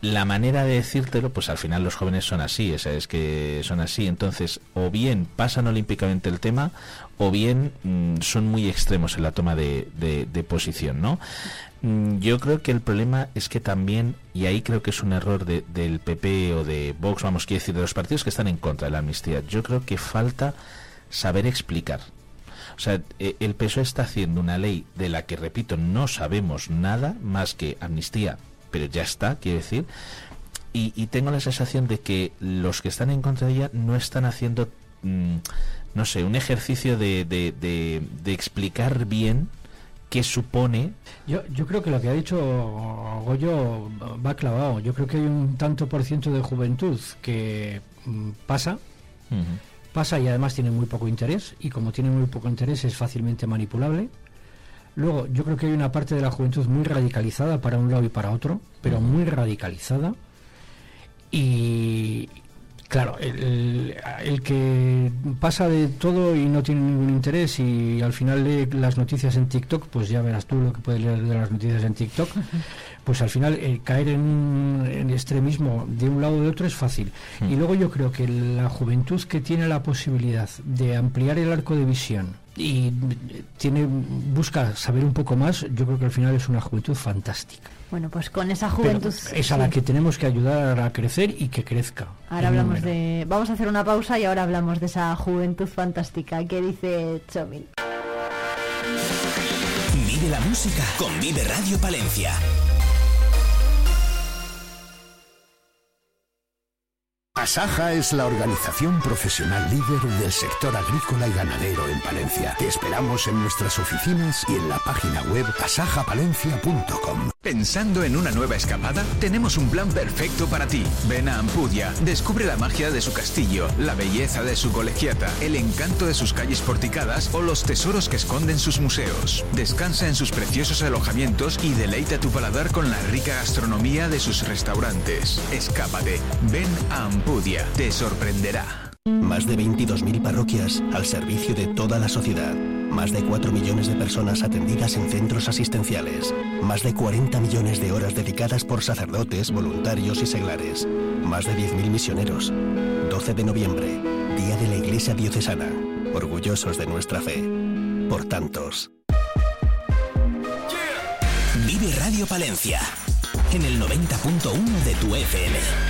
la manera de decírtelo, pues al final los jóvenes son así, es, es que son así. Entonces, o bien pasan olímpicamente el tema, o bien mm, son muy extremos en la toma de, de, posición, ¿no? Mm, yo creo que el problema es que también, y ahí creo que es un error del PP o de Vox, vamos, quiero decir, de los partidos que están en contra de la amnistía, yo creo que falta saber explicar. O sea, e, el PSOE está haciendo una ley de la que, repito, no sabemos nada más que amnistía pero ya está, quiero decir. Y, tengo la sensación de que los que están en contra de ella no están haciendo, mm, no sé, un ejercicio de, de, explicar bien qué supone. Yo, yo creo que lo que ha dicho Goyo va clavado. Yo creo que hay un tanto por ciento de juventud que mm, pasa, pasa y además tiene muy poco interés, y como tiene muy poco interés es fácilmente manipulable. Luego, yo creo que hay una parte de la juventud muy radicalizada para un lado y para otro, pero muy radicalizada. Y, claro, el, que pasa de todo y no tiene ningún interés y al final lee las noticias en TikTok, pues ya verás tú lo que puedes leer de las noticias en TikTok, pues al final eh, caer en un extremismo de un lado o de otro es fácil. Y luego yo creo que la juventud que tiene la posibilidad de ampliar el arco de visión, y tiene busca saber un poco más, yo creo que al final es una juventud fantástica. Bueno, pues con esa juventud es a la que tenemos que ayudar a crecer y que crezca. Ahora hablamos de vamos a hacer una pausa y ahora hablamos de esa juventud fantástica que dice Chomil. Vive la música con Vive Radio Palencia. Asaja es la organización profesional líder del sector agrícola y ganadero en Palencia. Te esperamos en nuestras oficinas y en la página web asajapalencia.com. ¿Pensando en una nueva escapada? Tenemos un plan perfecto para ti. Ven a Ampudia, descubre la magia de su castillo, la belleza de su colegiata, el encanto de sus calles porticadas o los tesoros que esconden sus museos. Descansa en sus preciosos alojamientos y deleita tu paladar con la rica gastronomía de sus restaurantes. Escápate, ven a Ampudia te sorprenderá. Más de 22.000 parroquias al servicio de toda la sociedad. Más de 4 millones de personas atendidas en centros asistenciales. Más de 40 millones de horas dedicadas por sacerdotes, voluntarios y seglares. Más de 10.000 misioneros. 12 de noviembre, Día de la Iglesia Diocesana. Orgullosos de nuestra fe. Por tantos. Vive Radio Palencia. En el 90.1 de tu FM.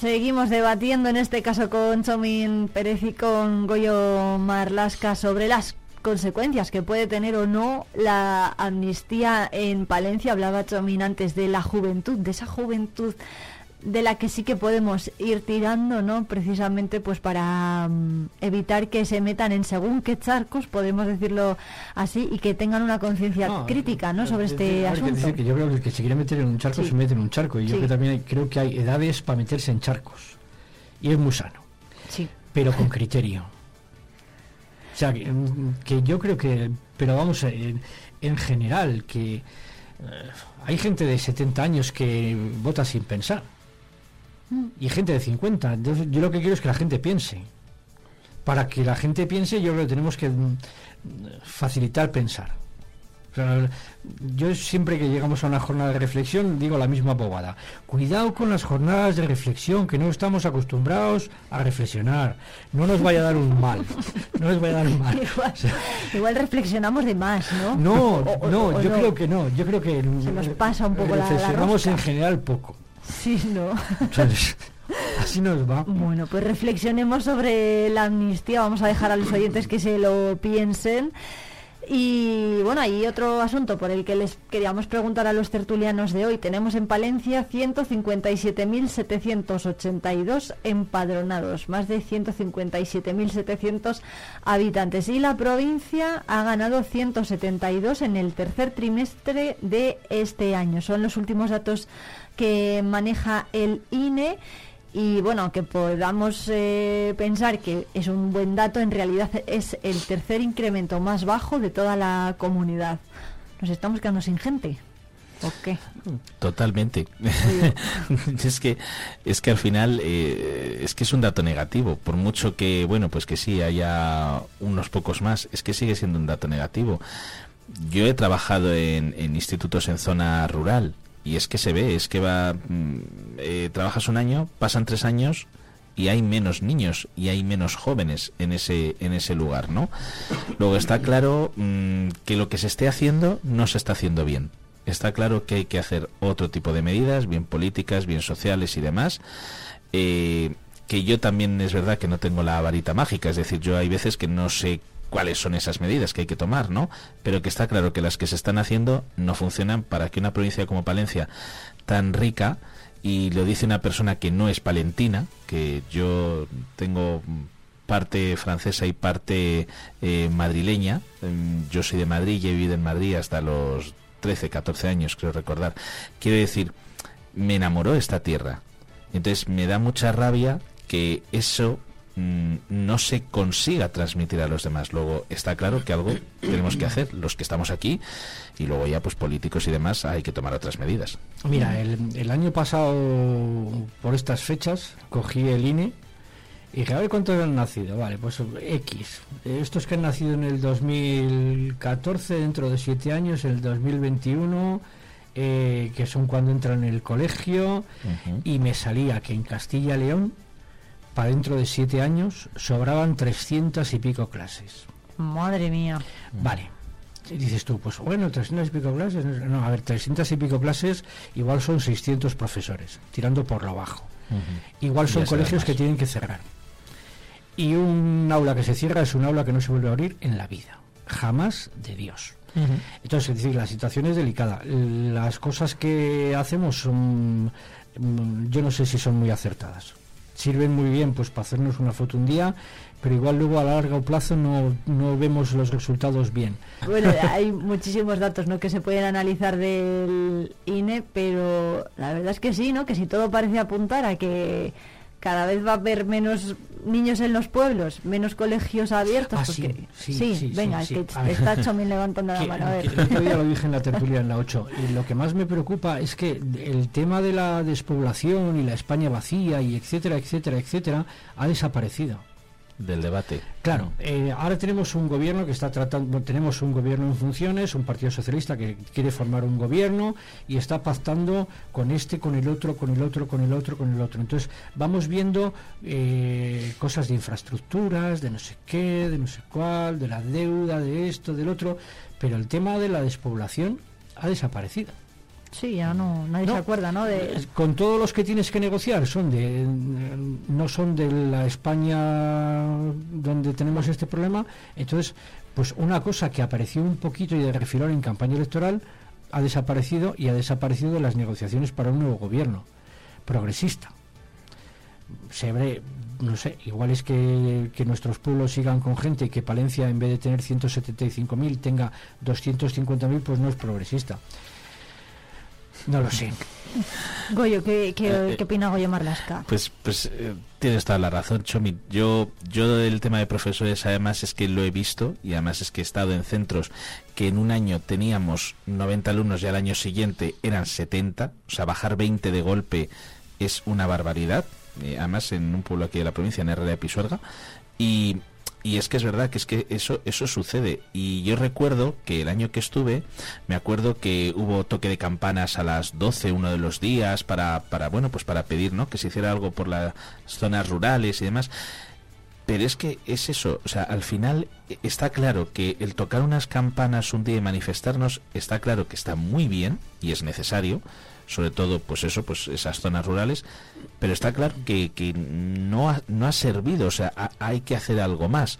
Seguimos debatiendo en este caso con Chomín Pérez y con Goyo Marlasca sobre las consecuencias que puede tener o no la amnistía en Palencia. Hablaba Chomín antes de la juventud, de esa juventud de la que sí que podemos ir tirando, ¿no? Precisamente pues para mm, evitar que se metan en según qué charcos, podemos decirlo así, y que tengan una conciencia crítica, ¿no? Sobre este asunto. Que yo creo que el que se quiere meter en un charco se mete en un charco, y yo que también creo que hay edades para meterse en charcos, y es muy sano, sí. pero con criterio. O sea, que, yo creo que, pero vamos, en, en general, que eh, hay gente de 70 años que vota sin pensar. Mm. Y gente de 50. yo lo que quiero es que la gente piense. Para que la gente piense, yo creo que tenemos que mm, facilitar pensar yo siempre que llegamos a una jornada de reflexión digo la misma bobada. Cuidado con las jornadas de reflexión, que no estamos acostumbrados a reflexionar. No nos vaya a dar un mal. No nos vaya a dar un mal. Igual, reflexionamos de más, ¿no? No, no, yo creo que no. Yo creo que se nos pasa un poco la Reflexionamos en general poco. Sí, no. Así nos va. Bueno, pues reflexionemos sobre la amnistía. Vamos a dejar a los oyentes que se lo piensen. Y bueno, hay otro asunto por el que les queríamos preguntar a los tertulianos de hoy. Tenemos en Palencia 157.782 empadronados, más de 157.700 habitantes. Y la provincia ha ganado 172 en el tercer trimestre de este año. Son los últimos datos que maneja el INE y bueno, aunque podamos eh, pensar que es un buen dato, en realidad es el tercer incremento más bajo de toda la comunidad. Nos estamos quedando sin gente. ¿O qué? Totalmente. es que es que al final eh, es que es un dato negativo. Por mucho que bueno, pues que sí haya unos pocos más, es que sigue siendo un dato negativo. Yo he trabajado en, en institutos en zona rural y es que se ve, es que va, mm, eh, trabajas un año, pasan tres años y hay menos niños y hay menos jóvenes en ese en ese lugar, ¿no? Luego está claro mm, que lo que se esté haciendo no se está haciendo bien. Está claro que hay que hacer otro tipo de medidas, bien políticas, bien sociales y demás. Eh, que yo también es verdad que no tengo la varita mágica, es decir, yo hay veces que no sé cuáles son esas medidas que hay que tomar, ¿no? Pero que está claro que las que se están haciendo no funcionan para que una provincia como Palencia, tan rica, y lo dice una persona que no es palentina, que yo tengo parte francesa y parte eh, madrileña, em, yo soy de Madrid y he vivido en Madrid hasta los 13, 14 años, creo recordar. Quiero decir, me enamoró esta tierra. Entonces me da mucha rabia que eso Mm, no se consiga transmitir a los demás. Luego está claro que algo tenemos que hacer, los que estamos aquí, y luego ya pues políticos y demás hay que tomar otras medidas. Mira, el, año pasado, por estas fechas, cogí el INE y dije, a ver cuántos han nacido. Vale, pues X. Estos que han nacido en el 2014, dentro de siete años, el 2021... Eh, que son cuando entran en el colegio, y me salía que en Castilla León para dentro de siete años sobraban trescientas y pico clases. Madre mía. Vale. Y dices tú, pues bueno, 300 y pico clases. No, a ver, 300 y pico clases igual son 600 profesores, tirando por lo bajo. Igual son colegios que tienen que cerrar. Y un aula que se cierra es un aula que no se vuelve a abrir en la vida. Jamás de Dios. Entonces, es decir, la situación es delicada. Las cosas que hacemos son, mm, yo no sé si son muy acertadas sirven muy bien pues para hacernos una foto un día, pero igual luego a largo plazo no, no vemos los resultados bien. Bueno, hay muchísimos datos ¿no? que se pueden analizar del INE, pero la verdad es que sí, ¿no? que si todo parece apuntar a que cada vez va a haber menos niños en los pueblos, menos colegios abiertos. Ah, sí, sí, venga, está también levantando la mano. A ver. día lo dije en la tertulia en la 8. Y lo que más me preocupa es que el tema de la despoblación y la España vacía y etcétera, etcétera, etcétera, ha desaparecido del debate. Claro, eh, ahora tenemos un gobierno que está tratando, tenemos un gobierno en funciones, un partido socialista que quiere formar un gobierno y está pactando con este, con el otro, con el otro, con el otro, con el otro. Entonces vamos viendo eh, cosas de infraestructuras, de no sé qué, de no sé cuál, de la deuda, de esto, del otro, pero el tema de la despoblación ha desaparecido. Sí, ya no, nadie se acuerda, ¿no? De... Con todos los que tienes que negociar son de, no son de la España donde tenemos este problema. Entonces, pues una cosa que apareció un poquito y de refilón en campaña electoral ha desaparecido y ha desaparecido de las negociaciones para un nuevo gobierno progresista. Se ve, no sé, igual es que, que, nuestros pueblos sigan con gente y que Palencia en vez de tener 175.000 tenga 250.000, pues no es progresista. No lo sé. Goyo, ¿qué, qué, Eh, eh, qué opina Goyo Marlasca? Pues, pues eh, tienes toda la razón, Chomi. Yo, yo del tema de profesores, además es que lo he visto y además es que he estado en centros que en un año teníamos 90 alumnos y al año siguiente eran 70. O sea, bajar 20 de golpe es una barbaridad. eh, además en un pueblo aquí de la provincia, en Herrera de Pisuerga. Y, y es que es verdad que es que eso eso sucede. Y yo recuerdo que el año que estuve me acuerdo que hubo toque de campanas a las 12 uno de los días para para bueno pues para pedir no que se hiciera algo por las zonas rurales y demás. Pero es que es eso, o sea, al final eh, está claro que el tocar unas campanas un día y manifestarnos está claro que está muy bien y es necesario, sobre todo pues eso, pues esas zonas rurales, pero está claro que, que no, ha, no ha servido, o sea, ha- hay que hacer algo más.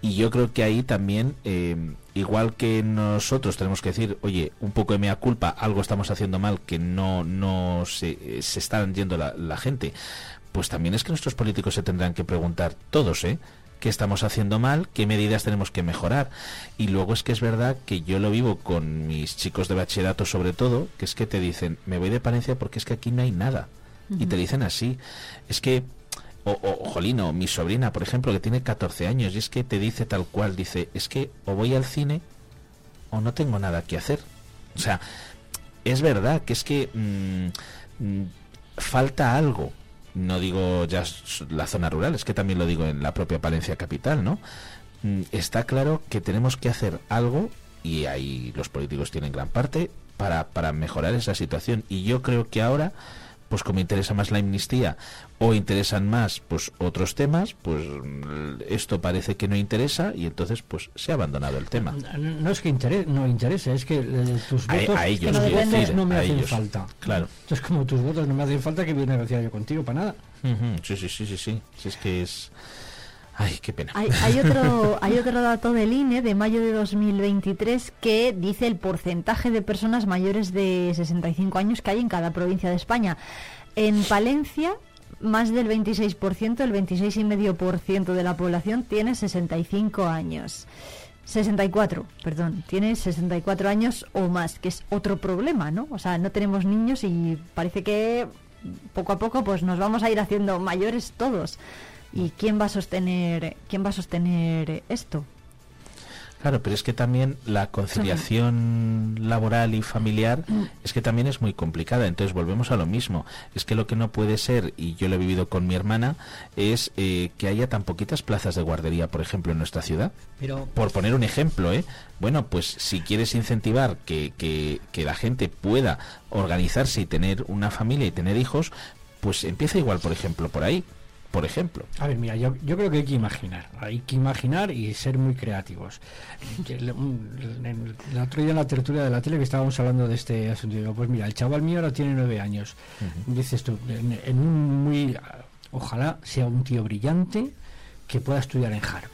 Y yo creo que ahí también, eh, igual que nosotros tenemos que decir, oye, un poco de mea culpa, algo estamos haciendo mal, que no, no se, eh, se están yendo la, la gente, pues también es que nuestros políticos se tendrán que preguntar todos, ¿eh? ¿Qué estamos haciendo mal? ¿Qué medidas tenemos que mejorar? Y luego es que es verdad que yo lo vivo con mis chicos de bachillerato sobre todo, que es que te dicen, me voy de Palencia porque es que aquí no hay nada. Y te dicen así. Es que, o, o Jolino, mi sobrina, por ejemplo, que tiene 14 años, y es que te dice tal cual, dice, es que o voy al cine o no tengo nada que hacer. O sea, es verdad que es que mm, mm, falta algo. No digo ya la zona rural, es que también lo digo en la propia Palencia capital, ¿no? Mm, Está claro que tenemos que hacer algo, y ahí los políticos tienen gran parte, para, para mejorar esa situación. Y yo creo que ahora, pues como interesa más la amnistía o interesan más pues otros temas, pues esto parece que no interesa y entonces pues se ha abandonado el tema. No, es que interese, no interese, es que eh, tus A- votos a ellos, quiero dependes decir, no me a hacen ellos. falta. Claro. Entonces, como tus votos no me hacen falta, que voy a negociar yo contigo para nada. Ujú, Sí, sí, sí, sí, sí. Si es que es... Ay, qué pena. Hay, hay otro, hay otro dato del INE de mayo de 2023 que dice el porcentaje de personas mayores de 65 años que hay en cada provincia de España. En Palencia, más del 26%, el 26,5% de la población tiene 65 años. 64, perdón, tiene 64 años o más, que es otro problema, ¿no? O sea, no tenemos niños y parece que poco a poco pues nos vamos a ir haciendo mayores todos. ¿Y quién va a sostener quién va a sostener esto? Claro, pero es que también la conciliación laboral y familiar es que también es muy complicada. Entonces volvemos a lo mismo. Es que lo que no puede ser, y yo lo he vivido con mi hermana, es eh, que haya tan poquitas plazas de guardería, por ejemplo, en nuestra ciudad. Pero Por poner un ejemplo, ¿eh? Bueno, pues si quieres incentivar que, que, que la gente pueda organizarse y tener una familia y tener hijos, pues empieza igual, por ejemplo, por ahí. Por ejemplo. A ver, mira, yo, yo creo que hay que imaginar, hay que imaginar y ser muy creativos. El, un- el- el otro día en la tertulia de la tele que estábamos hablando de este asunto, digo, pues mira, el chaval mío ahora tiene nueve años. Dices tú, en, en un muy, ojalá sea un tío brillante que pueda estudiar en Harvard.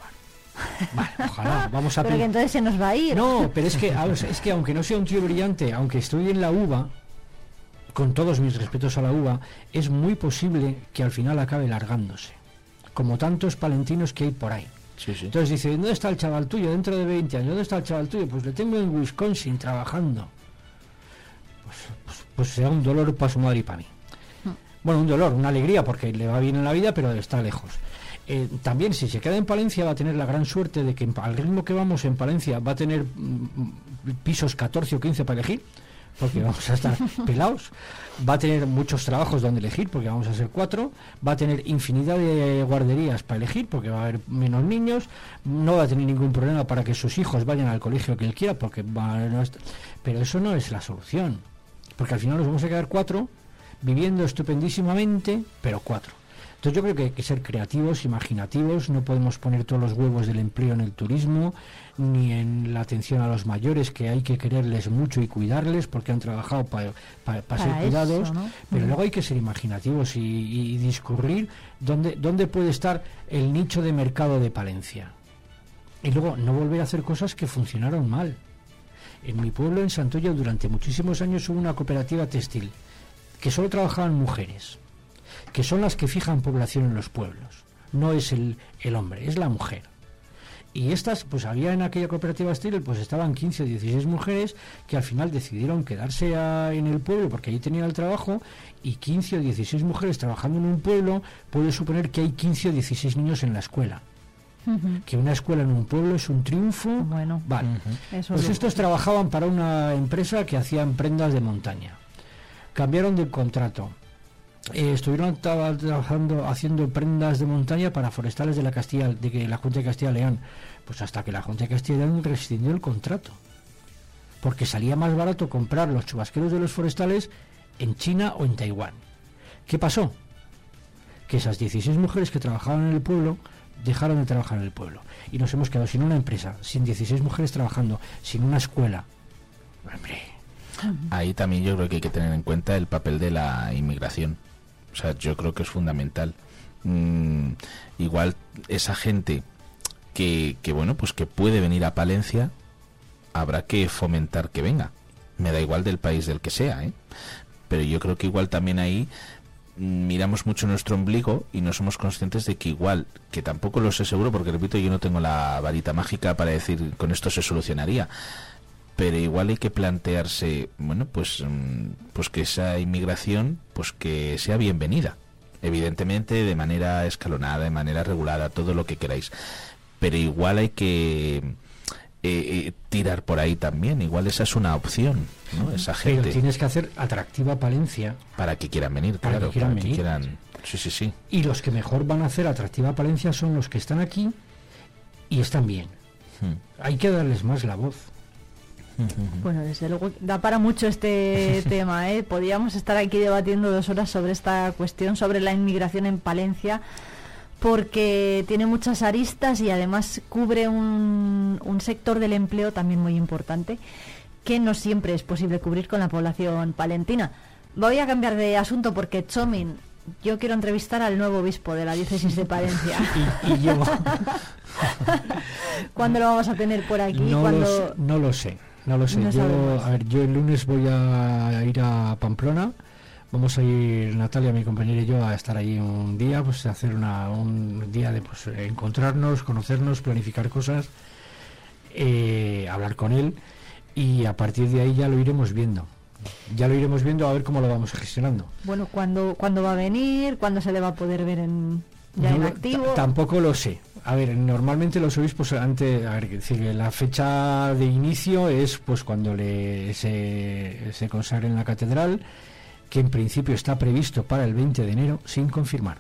Vale, ojalá, vamos a Pero que entonces se nos va a ir. no, pero es que, es que aunque no sea un tío brillante, aunque estudie en la UBA, con todos mis respetos a la UBA, es muy posible que al final acabe largándose, como tantos palentinos que hay por ahí. Sí, sí. Entonces dice, ¿dónde está el chaval tuyo dentro de 20 años? ¿Dónde está el chaval tuyo? Pues le tengo en Wisconsin trabajando. Pues, pues- pues será un dolor para su madre y para mí. Bueno, un dolor, una alegría porque le va bien en la vida, pero está lejos. Eh, también si se queda en Palencia va a tener la gran suerte de que al ritmo que vamos en Palencia va a tener mm, mm, pisos 14 o 15 para elegir, porque vamos a estar pelados, va a tener muchos trabajos donde elegir, porque vamos a ser cuatro, va a tener infinidad de guarderías para elegir, porque va a haber menos niños, no va a tener ningún problema para que sus hijos vayan al colegio que él quiera, porque va a pero eso no es la solución, porque al final nos vamos a quedar cuatro viviendo estupendísimamente, pero cuatro. Entonces yo creo que hay que ser creativos, imaginativos, no podemos poner todos los huevos del empleo en el turismo, ni en la atención a los mayores, que hay que quererles mucho y cuidarles porque han trabajado pa- pa- para ser cuidados, pero Mm. luego hay que ser imaginativos y, y discurrir dónde, dónde puede estar el nicho de mercado de Palencia. Y luego no volver a hacer cosas que funcionaron mal. En mi pueblo, en Santoya, durante muchísimos años hubo una cooperativa textil que solo trabajaban mujeres, que son las que fijan población en los pueblos. No es el, el hombre, es la mujer. Y estas, pues había en aquella cooperativa estéril, pues estaban 15 o 16 mujeres que al final decidieron quedarse en el pueblo porque allí tenían el trabajo y 15 o 16 mujeres trabajando en un pueblo puede suponer que hay 15 o 16 niños en la escuela. Que una escuela en un pueblo es un triunfo. Bueno, vale. pues estos trabajaban para una empresa que hacían prendas de montaña. Cambiaron de contrato eh, estuvieron trabajando haciendo prendas de montaña para forestales de la Castilla de la Junta de Castilla León. Pues hasta que la Junta de Castilla León rescindió el contrato. Porque salía más barato comprar los chubasqueros de los forestales en China o en Taiwán. ¿qué pasó? que esas 16 mujeres que trabajaban en el pueblo dejaron de trabajar en el pueblo. Y nos hemos quedado sin una empresa sin 16 mujeres trabajando sin una escuela. Hombre. Ahí también yo creo que hay que tener en cuenta el papel de la inmigración o sea, yo creo que es fundamental. Mm, igual esa gente que, que, bueno, pues que puede venir a Palencia, habrá que fomentar que venga. Me da igual del país del que sea, ¿eh? Pero yo creo que igual también ahí mm, miramos mucho nuestro ombligo y no somos conscientes de que igual, que tampoco lo sé seguro, porque repito, yo no tengo la varita mágica para decir con esto se solucionaría, pero igual hay que plantearse, bueno, pues, mm, pues que esa inmigración, pues que sea bienvenida, evidentemente de manera escalonada, de manera regulada, todo lo que queráis, pero igual hay que eh, eh, tirar por ahí también, igual esa es una opción, ¿no? Esa gente. Pero tienes que hacer atractiva Palencia. Para que quieran venir, claro, que quieran venir. quieran... Sí, sí, sí. Y los que mejor van a hacer atractiva Palencia son los que están aquí y están bien. Hmm. Hay que darles más la voz. Bueno, desde luego da para mucho este tema. ¿eh? Podríamos estar aquí debatiendo dos horas sobre esta cuestión, sobre la inmigración en Palencia, porque tiene muchas aristas y además cubre un, un sector del empleo también muy importante, que no siempre es posible cubrir con la población palentina. Voy a cambiar de asunto porque Chomin yo quiero entrevistar al nuevo obispo de la diócesis de Palencia. y, yo. ¿Cuándo lo vamos a tener por aquí? No, no lo sé. No lo sé. yo, a ver, yo el lunes voy a ir a Pamplona. Vamos a ir Natalia, mi compañera y yo a estar ahí un día, pues a hacer una, un día de pues, encontrarnos, conocernos, planificar cosas, eh, hablar con él y a partir de ahí ya lo iremos viendo. Ya lo iremos viendo a ver cómo lo vamos gestionando. Bueno, ¿cuándo, ¿cuándo va a venir? ¿Cuándo se le va a poder ver en, ya en activo? Tampoco lo sé. A ver, normalmente los obispos antes, a ver, la fecha de inicio es pues cuando le, se, se consagre en la catedral, que en principio está previsto para el 20 de enero, sin confirmar.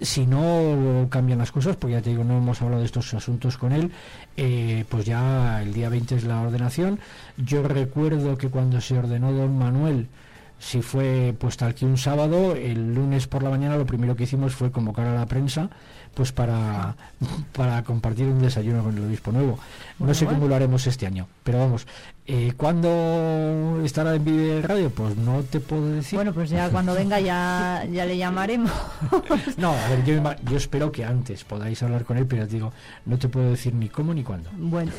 Si no cambian las cosas, porque ya te digo, no hemos hablado de estos asuntos con él, eh, pues ya el día 20 es la ordenación. Yo recuerdo que cuando se ordenó don Manuel, si fue pues tal que un sábado, el lunes por la mañana lo primero que hicimos fue convocar a la prensa pues para, para compartir un desayuno con el obispo nuevo. no sé cómo lo haremos este año, pero vamos, eh, ¿cuándo estará en Vive Radio? Pues no te puedo decir. Bueno, pues ya cuando venga ya, ya le llamaremos. no, a ver, yo, yo espero que antes podáis hablar con él, pero digo, no te puedo decir ni cómo ni cuándo. Bueno.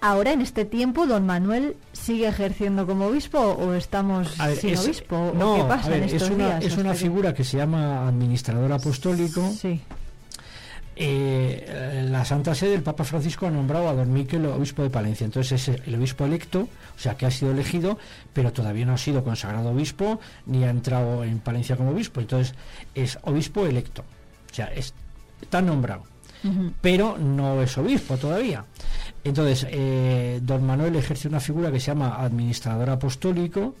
Ahora, en este tiempo, don Manuel sigue ejerciendo como obispo o estamos sin obispo? No, ¿Qué pasa en estos es una, es una figura que se llama administrador apostólico. Sí eh, la Santa Sede, el Papa Francisco ha nombrado a don Miquel obispo de Palencia. Entonces es el obispo electo, o sea que ha sido elegido, pero todavía no ha sido consagrado obispo ni ha entrado en Palencia como obispo. Entonces es obispo electo, o sea, está nombrado, pero no es obispo todavía. Entonces, eh, don Manuel ejerce una figura que se llama administrador apostólico,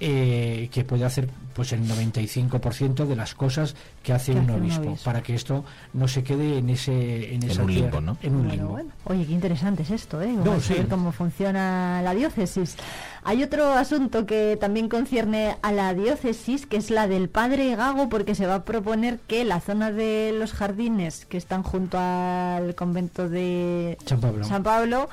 eh, que puede hacer pues el 95% de las cosas que hace, un, obispo, para que esto no se quede en ese en, un limbo, ¿no? En un limbo. Oye, qué interesante es esto, ¿eh? Vamos a ver cómo funciona la diócesis. Hay otro asunto que también concierne a la diócesis, que es la del padre Gago, porque se va a proponer que la zona de los jardines que están junto al convento de San Pablo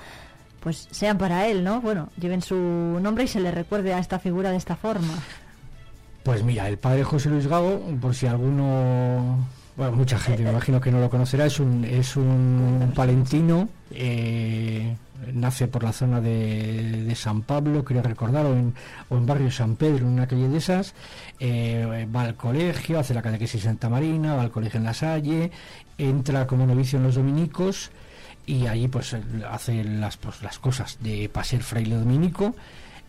pues sean para él, ¿no? Bueno, lleven su nombre y se le recuerde a esta figura de esta forma. Pues mira, el padre José Luis Gago, por si alguno, bueno, mucha gente me imagino que no lo conocerá, es un, es un palentino, eh, nace por la zona de, San Pablo, creo recordar, o en, o en barrio San Pedro, en una calle de esas, eh, va al colegio, hace la catequesis Santa Marina, va al colegio en La Salle, entra como novicio en los dominicos, y allí pues hace las, pues, las cosas de para fraile dominico.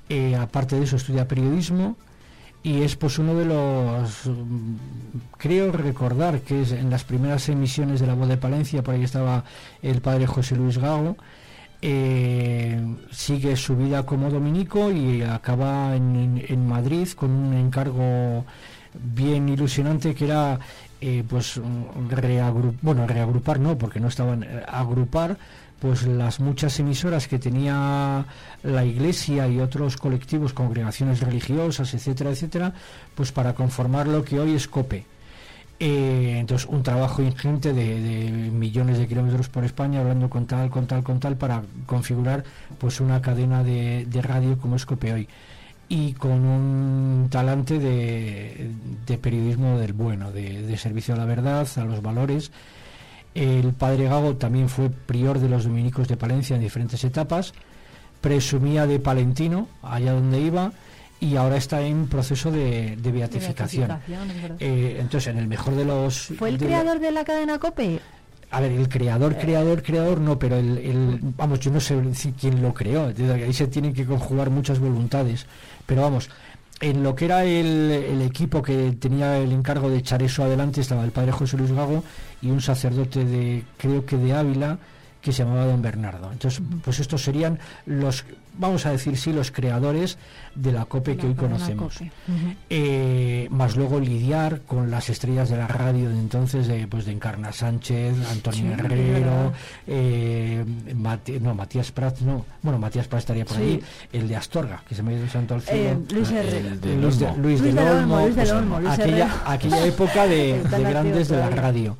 Eh, aparte de eso estudia periodismo y es pues uno de los mm, creo recordar que es en las primeras emisiones de la voz de Palencia por ahí estaba el padre José Luis Gago eh, sigue su vida como dominico y acaba en, en Madrid con un encargo bien ilusionante que era eh, pues reagrupar, bueno reagrupar no porque no estaban eh, agrupar pues las muchas emisoras que tenía la iglesia y otros colectivos congregaciones religiosas etcétera etcétera pues para conformar lo que hoy es COPE. Eh, entonces un trabajo ingente de, millones de kilómetros por España hablando con tal con tal con tal para configurar pues una cadena de, de radio como es COPE hoy y con un talante de, periodismo del bueno, de, servicio a la verdad, a los valores. El padre Gago también fue prior de los dominicos de Palencia en diferentes etapas, presumía de palentino allá donde iba y ahora está en proceso de, beatificación. Eh, entonces, en el mejor de los... ¿Fue el creador de la cadena COPE? a ver, el creador, eh. creador, creador, no, pero el, vamos, yo no sé quién lo creó, ahí se tienen que conjugar muchas voluntades, pero vamos, en lo que era el, equipo que tenía el encargo de echar eso adelante estaba el padre José Luis Gago y un sacerdote de, creo que de Ávila, que se llamaba Don Bernardo. Entonces, pues estos serían los, vamos a decir sí, los creadores de la COPE que hoy conocemos. Eh, más luego lidiar con las estrellas de la radio de entonces, de, pues de Encarna Sánchez, Antonio Herrero, eh, no, Matías Prats, no, bueno, Matías Prats estaría por ahí, el de Astorga, que se me ha ido santo al cielo. Eh, Luis, de, Luis, de, Luis, del Olmo, pues, aquella, aquella época de, grandes de la radio.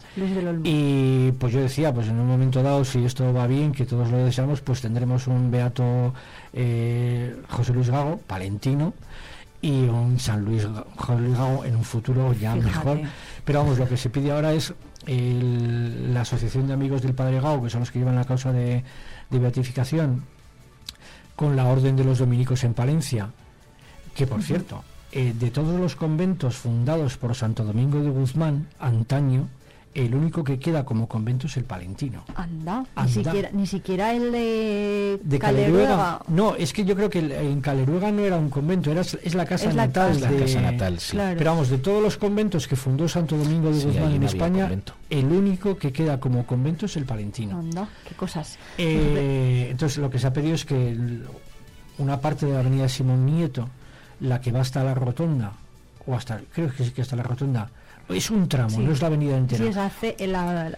Y pues yo decía, pues en un momento dado, si esto va bien, que todos lo deseamos, pues tendremos un beato eh, José Luis Gago, palentino, y un San Luis, José Luis Gago en un futuro ya mejor. Pero vamos, lo que se pide ahora es la Asociación de Amigos del Padre Gago, que son los que llevan la causa de, beatificación, con la Orden de los Dominicos en Palencia, que por cierto, eh, de todos los conventos fundados por Santo Domingo de Guzmán, antaño, el único que queda como convento es el palentino. Anda, Ni, siquiera, ni siquiera el de, de Caleruega. No, es que yo creo que en Caleruega no era un convento, era, es la casa natal. La casa natal, sí. Pero vamos, de todos los conventos que fundó Santo Domingo de Guzmán en España, el único que queda como convento es el palentino. Anda, qué cosas. Eh, entonces lo que se ha pedido es que una parte de la avenida Simón Nieto, la que va hasta la rotonda, o hasta, creo que sí que hasta la rotonda, es un tramo, no es la avenida entera. Sí, es la,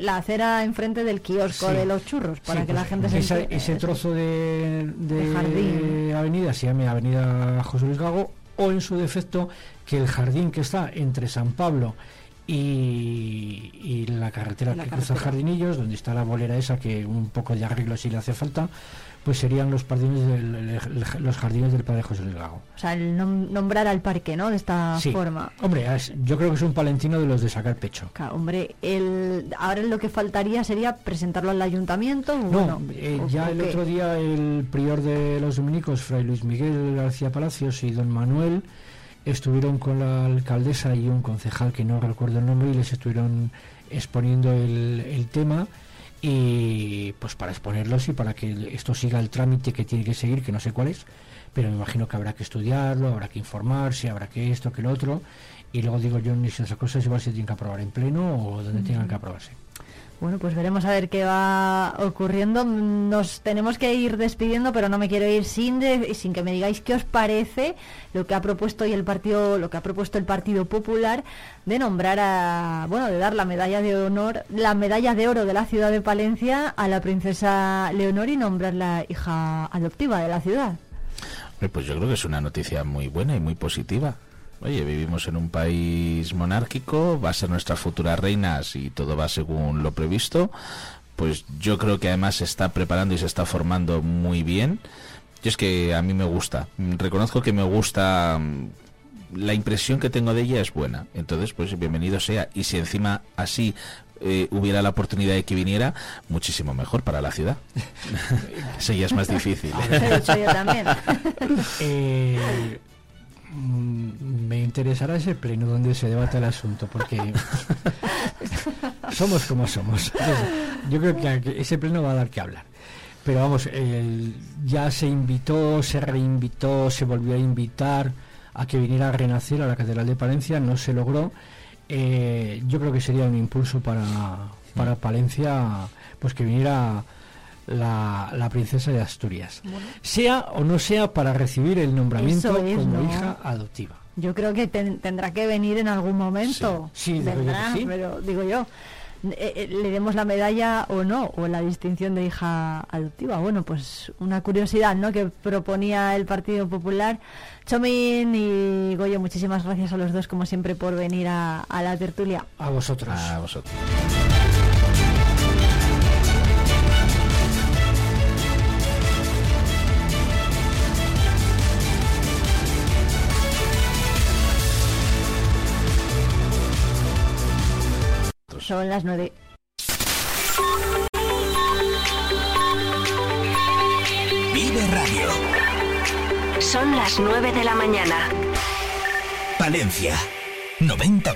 la, acera enfrente del kiosco de los churros, para que la pues gente se ese, ese trozo de, de, avenida se llame Avenida José Luis Gago, o en su defecto, que el jardín que está entre San Pablo y, y la carretera que cruza Jardinillos, donde está la bolera esa, que un poco de arreglo si le hace falta, pues serían los jardines del, los jardines del Padre José Luis Gago. O sea, el nombrar al parque, ¿no? De esta forma. Hombre, yo creo que es un palentino de los de sacar pecho. hombre, el, ahora lo que faltaría sería presentarlo al ayuntamiento. No, eh, ya el otro día el prior de los dominicos, Fray Luis Miguel García Palacios y don Manuel, estuvieron con la alcaldesa y un concejal que no recuerdo el nombre y les estuvieron exponiendo el, el tema y pues para exponerlos y para que esto siga el trámite que tiene que seguir, que no sé cuál es, pero me imagino que habrá que estudiarlo, habrá que informarse, habrá que esto, que lo otro, y luego digo yo, ni si esas cosas igual se tienen que aprobar en pleno o donde tengan que aprobarse. Bueno, pues veremos a ver qué va ocurriendo. Nos tenemos que ir despidiendo, pero no me quiero ir sin sin que me digáis qué os parece lo que ha propuesto y el partido, lo que ha propuesto el Partido Popular de nombrar a, bueno, de dar la medalla de honor, la medalla de oro de la ciudad de Palencia a la princesa Leonor y nombrarla hija adoptiva de la ciudad. Pues yo creo que es una noticia muy buena y muy positiva. Oye, vivimos en un país monárquico, va a ser nuestra futura reina si todo va según lo previsto. Pues yo creo que además se está preparando y se está formando muy bien. Y es que a mí me gusta. Reconozco que me gusta mm, la impresión que tengo de ella es buena. Entonces, pues bienvenido sea. Y si encima así eh, hubiera la oportunidad de que viniera, muchísimo mejor para la ciudad. Eso ya es más difícil. también. eh, me interesará ese pleno donde se debata el asunto, porque somos como somos. yo creo que ese pleno va a dar que hablar. Pero vamos, ya se invitó, se reinvitó, se volvió a invitar a que viniera a renacer a la Catedral de Palencia, no se logró. Eh, yo creo que sería un impulso para, para Palencia, pues que viniera la, la princesa de Asturias, sea o no sea para recibir el nombramiento como hija adoptiva. Yo creo que tendrá que venir en algún momento. Sí, pero digo yo, eh, eh, le demos la medalla o no, o la distinción de hija adoptiva. Bueno, pues una curiosidad, ¿no? Que proponía el Partido Popular. Chomín y Goyo, muchísimas gracias a los dos, como siempre, por venir a, a la tertulia. A vosotros. A vosotros. Son las nueve. Vive Radio. Son las nueve de la mañana. Valencia. 90.4